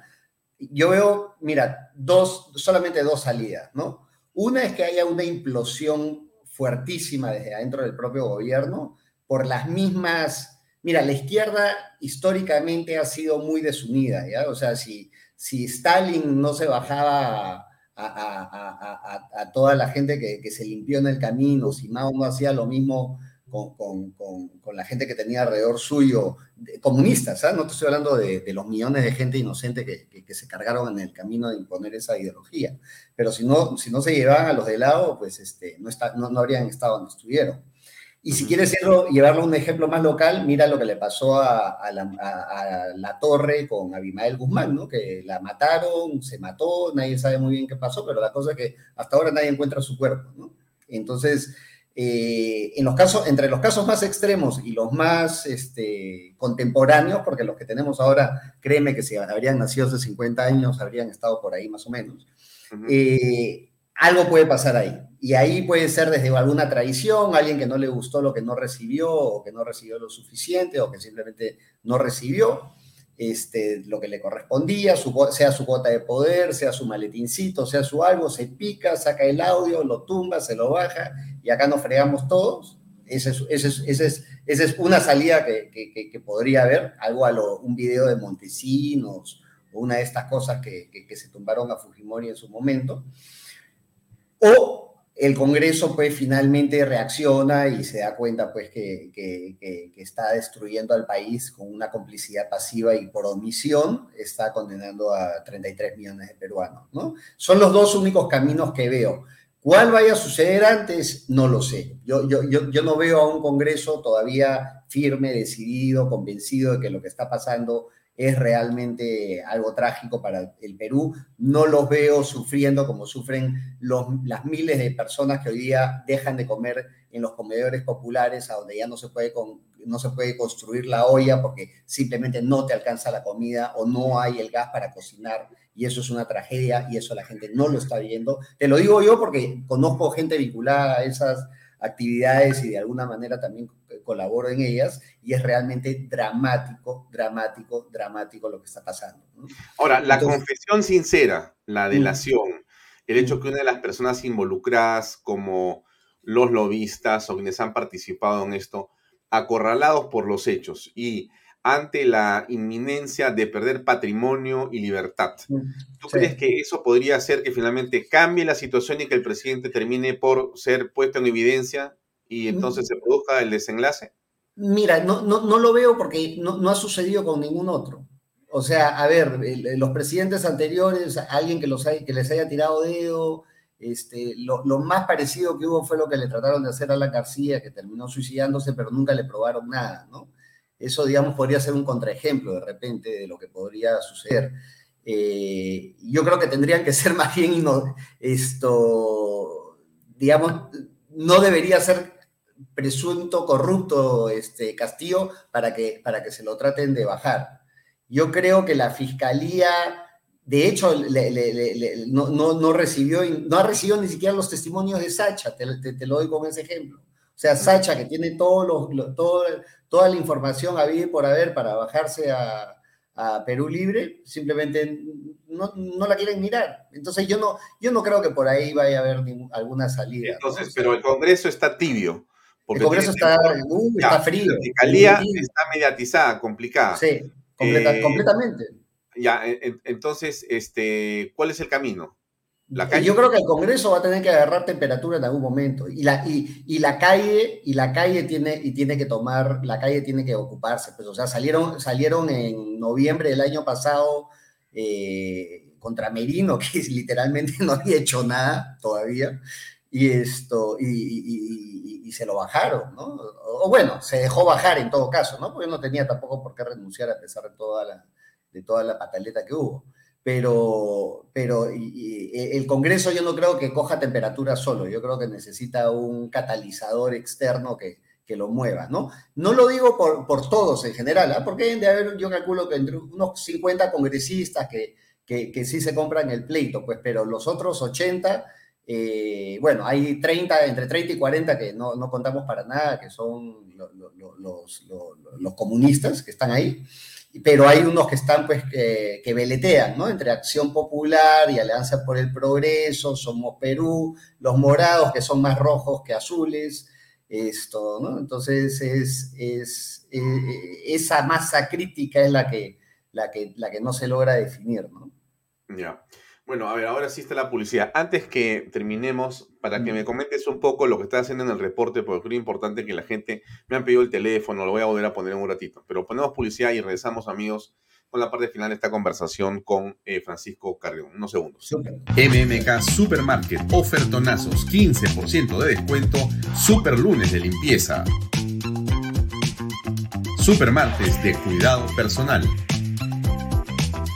[SPEAKER 6] Yo veo, mira, dos, solamente dos salidas, ¿no? Una es que haya una implosión fuertísima desde adentro del propio gobierno por las mismas... Mira, la izquierda históricamente ha sido muy desunida, ¿ya? O sea, si, si Stalin no se bajaba a, toda la gente que, se limpió en el camino, si Mao no hacía lo mismo con, la gente que tenía alrededor suyo, comunistas, ¿sabes? ¿ah? no te estoy hablando de, los millones de gente inocente que, se cargaron en el camino de imponer esa ideología, pero si no, si no se llevaban a los de lado, pues este, no, está, no, habrían estado donde estuvieron. Y si quieres llevarlo a un ejemplo más local, mira lo que le pasó a, la, torre con Abimael Guzmán, ¿no? Que la mataron, se mató, nadie sabe muy bien qué pasó, pero la cosa es que hasta ahora nadie encuentra su cuerpo, ¿no? Entonces, eh, en los casos, entre los casos más extremos y los más este, contemporáneos, porque los que tenemos ahora, créeme que si habrían nacido hace 50 años, habrían estado por ahí más o menos, eh, algo puede pasar ahí. Y ahí puede ser desde alguna traición, alguien que no le gustó lo que no recibió o que no recibió lo suficiente o que simplemente no recibió este, lo que le correspondía, sea su cuota de poder, sea su maletincito, sea su algo, se pica, saca el audio, lo tumba, se lo baja y acá nos fregamos todos. Esa es, es, una salida que, podría haber, algo a lo, un video de Montesinos o una de estas cosas que, que se tumbaron a Fujimori en su momento. O el Congreso pues finalmente reacciona y se da cuenta pues que, está destruyendo al país con una complicidad pasiva y por omisión está condenando a 33 millones de peruanos, ¿no? Son los dos únicos caminos que veo. ¿Cuál vaya a suceder antes? No lo sé. Yo, yo, yo, yo no veo a un Congreso todavía firme, decidido, convencido de que lo que está pasando es realmente algo trágico para el Perú. No los veo sufriendo como sufren los, las miles de personas que hoy día dejan de comer en los comedores populares, a donde ya no se puede, no se puede construir la olla porque simplemente no te alcanza la comida o no hay el gas para cocinar. Y eso es una tragedia y eso la gente no lo está viendo. Te lo digo yo porque conozco gente vinculada a esas actividades y de alguna manera también colaboro en ellas y es realmente dramático, dramático, dramático lo que está pasando.
[SPEAKER 2] Ahora, la confesión sincera, la delación, el hecho que una de las personas involucradas como los lobistas o quienes han participado en esto, acorralados por los hechos y ante la inminencia de perder patrimonio y libertad. ¿Tú crees que eso podría hacer que finalmente cambie la situación y que el presidente termine por ser puesto en evidencia y entonces se produzca el desenlace?
[SPEAKER 6] Mira, no, no, lo veo porque no, ha sucedido con ningún otro. O sea, a ver, los presidentes anteriores, alguien que, los que les haya tirado dedo, este, lo, más parecido que hubo fue lo que le trataron de hacer a la García, que terminó suicidándose, pero nunca le probaron nada, ¿no? Eso, digamos, podría ser un contraejemplo de repente de lo que podría suceder. Eh, yo creo que tendrían que ser más bien esto, digamos, no debería ser presunto corrupto este, Castillo para que, para que se lo traten de bajar. Yo creo que la fiscalía, de hecho, no, no, recibió, no ha recibido ni siquiera los testimonios de Sacha, te, te, lo doy con ese ejemplo. O sea, Sacha, que tiene todos los, toda la información había por haber para bajarse a, Perú Libre, simplemente no, no, la quieren mirar. Entonces yo no, yo no creo que por ahí vaya a haber alguna salida.
[SPEAKER 2] Entonces, pero el Congreso está tibio
[SPEAKER 6] el Congreso está, uh, está frío.
[SPEAKER 7] La fiscalía está mediatizada, complicada.
[SPEAKER 6] Sí, eh, completamente.
[SPEAKER 7] Ya, entonces, este, ¿cuál es el camino?
[SPEAKER 6] La calle. Yo creo que el Congreso va a tener que agarrar temperatura en algún momento y la, y, la calle y la calle tiene y tiene que tomar la calle tiene que ocuparse pues o sea salieron salieron en noviembre del año pasado eh, contra Merino que literalmente no había hecho nada todavía y esto y, y, se lo bajaron no o, bueno se dejó bajar en todo caso no porque no tenía tampoco por qué renunciar a pesar de toda la de toda la pataleta que hubo pero, pero el Congreso yo no creo que coja temperatura solo, yo creo que necesita un catalizador externo que, que lo mueva, ¿no? No lo digo por, por todos en general, ¿ah? porque hay de haber, yo calculo que entre unos 50 congresistas que, que, que, sí se compran el pleito, pues, pero los otros 80, eh, bueno, hay 30, entre 30 y 40 que no, no contamos para nada, que son los, los, los comunistas que están ahí pero hay unos que están, pues, que, que, veletean, ¿no? Entre Acción Popular y Alianza por el Progreso, Somos Perú, los morados, que son más rojos que azules, esto, ¿no? Entonces, es, es, eh, esa masa crítica es la que, la, que, la que no se logra definir, ¿no?
[SPEAKER 7] Ya. Bueno, a ver, ahora sí está la publicidad. Antes que terminemos, para que me comentes un poco lo que estás haciendo en el reporte, porque creo importante que la gente me han pedido el teléfono, lo voy a volver a poner en un ratito. Pero ponemos publicidad y regresamos, amigos, con la parte final de esta conversación con eh, Francisco Carrión. Unos segundos.
[SPEAKER 2] MMK Supermarket, ofertonazos, 15% de descuento, super lunes de limpieza. Supermartes de cuidado personal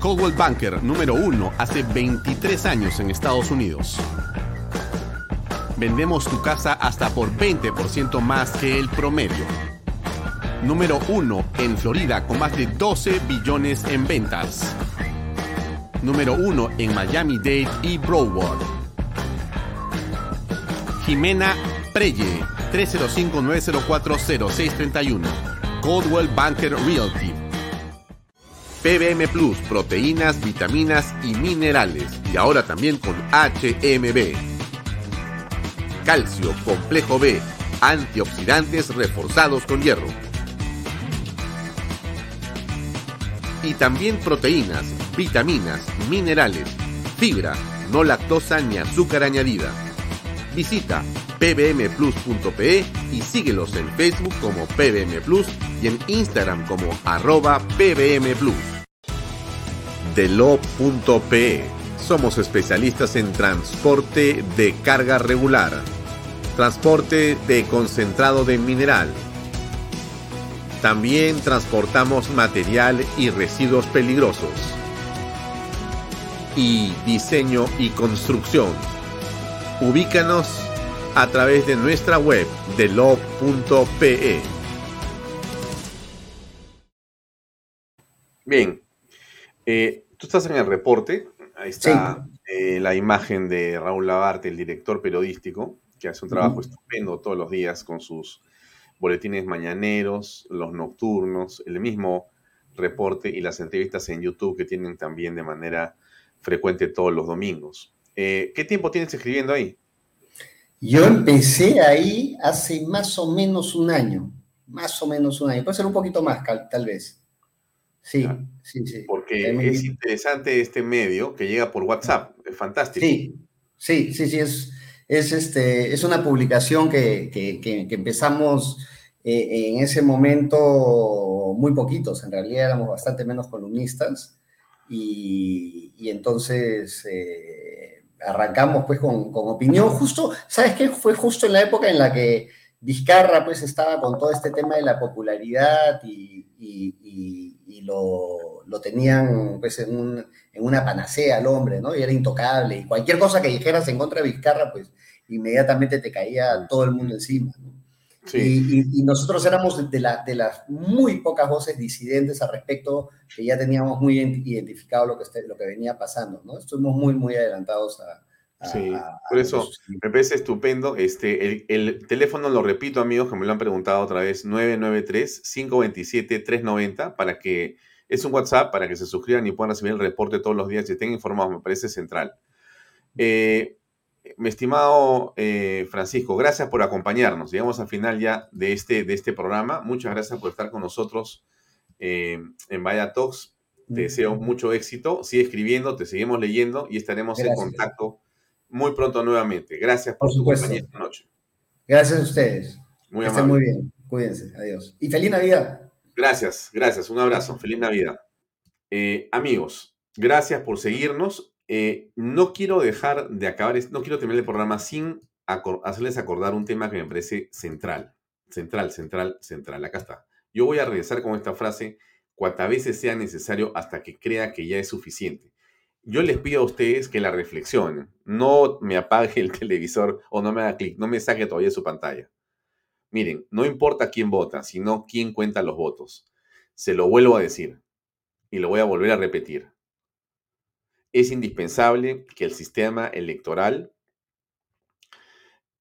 [SPEAKER 2] Coldwell Banker número uno hace 23 años en Estados Unidos. Vendemos tu casa hasta por 20% más que el promedio. Número uno en Florida con más de 12 billones en ventas. Número uno en Miami-Dade y Broward. Jimena Preye, 305-904-0631. Coldwell Banker Realty PBM Plus, proteínas, vitaminas y minerales. Y ahora también con HMB. Calcio, complejo B, antioxidantes reforzados con hierro. Y también proteínas, vitaminas, minerales, fibra, no lactosa ni azúcar añadida. Visita pbmplus.pe y síguelos en Facebook como PBM Plus y en Instagram como arroba PBM Plus. Delo.pe Somos especialistas en transporte de carga regular, transporte de concentrado de mineral. También transportamos material y residuos peligrosos. Y diseño y construcción. Ubícanos a través de nuestra web delo.pe.
[SPEAKER 7] Bien, eh, tú estás en el reporte, ahí está eh, la imagen de Raúl Labarte, el director periodístico, que hace un trabajo estupendo todos los días con sus boletines mañaneros, los nocturnos, el mismo reporte y las entrevistas en YouTube que tienen también de manera frecuente todos los domingos. Eh, ¿Qué tiempo tienes escribiendo ahí?
[SPEAKER 6] Yo empecé ahí hace más o menos un año, más o menos un año, puede ser un poquito más tal vez. Sí, sí, sí.
[SPEAKER 7] Porque es interesante este medio que llega por WhatsApp, es fantástico.
[SPEAKER 6] Sí, sí, sí, sí, es, es, este, es una publicación que, que, empezamos eh, en ese momento muy poquitos, en realidad éramos bastante menos columnistas y, y entonces eh, arrancamos pues con, con, opinión justo, ¿sabes qué? Fue justo en la época en la que Vizcarra pues estaba con todo este tema de la popularidad y, y, lo, lo, tenían pues en, en, una panacea al hombre, ¿no? Y era intocable. Y cualquier cosa que dijeras en contra de Vizcarra, pues inmediatamente te caía todo el mundo encima, ¿no? Y, nosotros éramos de, la, de las muy pocas voces disidentes al respecto, que ya teníamos muy identificado lo que, este, lo que venía pasando, ¿no? Estuvimos muy, muy adelantados a...
[SPEAKER 2] sí, por eso me parece estupendo. Este, el, el, teléfono, lo repito, amigos, que me lo han preguntado otra vez, 993-527-390, para que es un WhatsApp para que se suscriban y puedan recibir el reporte todos los días y estén informados, me parece central. Eh, mi estimado eh, Francisco, gracias por acompañarnos. Llegamos al final ya de este, de este programa. Muchas gracias por estar con nosotros eh, en Vaya Talks. Te deseo mucho éxito. Sigue escribiendo, te seguimos leyendo y estaremos en contacto muy pronto nuevamente. Gracias por, su compañía esta noche.
[SPEAKER 6] Gracias a ustedes. Muy amable. muy bien. Cuídense. Adiós. Y feliz Navidad.
[SPEAKER 2] Gracias, gracias. Un abrazo. Feliz Navidad. Eh, amigos, gracias por seguirnos. Eh, no quiero dejar de acabar, no quiero terminar el programa sin hacerles acordar un tema que me parece central. Central, central, central. Acá está. Yo voy a regresar con esta frase cuantas veces sea necesario hasta que crea que ya es suficiente. Yo les pido a ustedes que la reflexionen. No me apague el televisor o no me haga clic, no me saque todavía su pantalla. Miren, no importa quién vota, sino quién cuenta los votos. Se lo vuelvo a decir y lo voy a volver a repetir es indispensable que el sistema electoral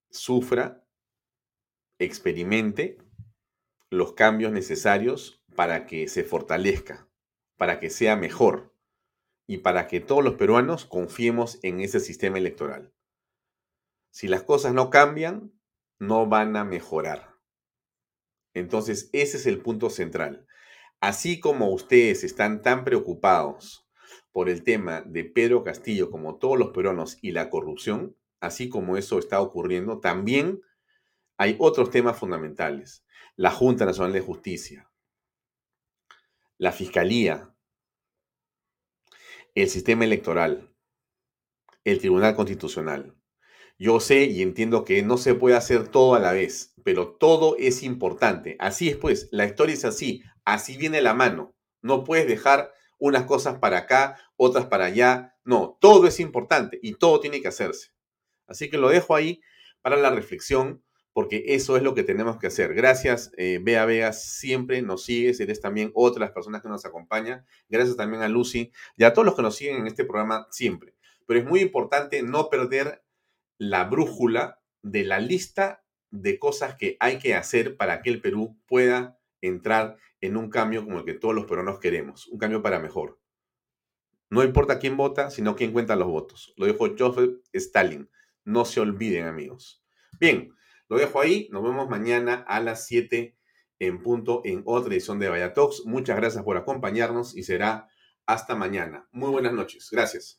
[SPEAKER 2] sufra, experimente los cambios necesarios para que se fortalezca, para que sea mejor y para que todos los peruanos confiemos en ese sistema electoral. Si las cosas no cambian, no van a mejorar. Entonces, ese es el punto central. Así como ustedes están tan preocupados por el tema de Pedro Castillo, como todos los peruanos, y la corrupción, así como eso está ocurriendo, también hay otros temas fundamentales. La Junta Nacional de Justicia, la Fiscalía, el sistema electoral, el Tribunal Constitucional. Yo sé y entiendo que no se puede hacer todo a la vez, pero todo es importante. Así es pues, la historia es así, así viene la mano. No puedes dejar unas cosas para acá, otras para allá. No, todo es importante y todo tiene que hacerse. Así que lo dejo ahí para la reflexión, porque eso es lo que tenemos que hacer. Gracias, eh, Bea siempre nos sigues, eres también otra de las personas que nos acompañan. Gracias también a Lucy y a todos los que nos siguen en este programa siempre. Pero es muy importante no perder la brújula de la lista de cosas que hay que hacer para que el Perú pueda entrar en un cambio como el que todos los peruanos queremos, un cambio para mejor. No importa quién vota, sino quién cuenta los votos. Lo dijo Joseph Stalin. No se olviden, amigos. Bien, lo dejo ahí. Nos vemos mañana a las 7 en punto en otra edición de Vaya Talks. Muchas gracias por acompañarnos y será hasta mañana. Muy buenas noches. Gracias.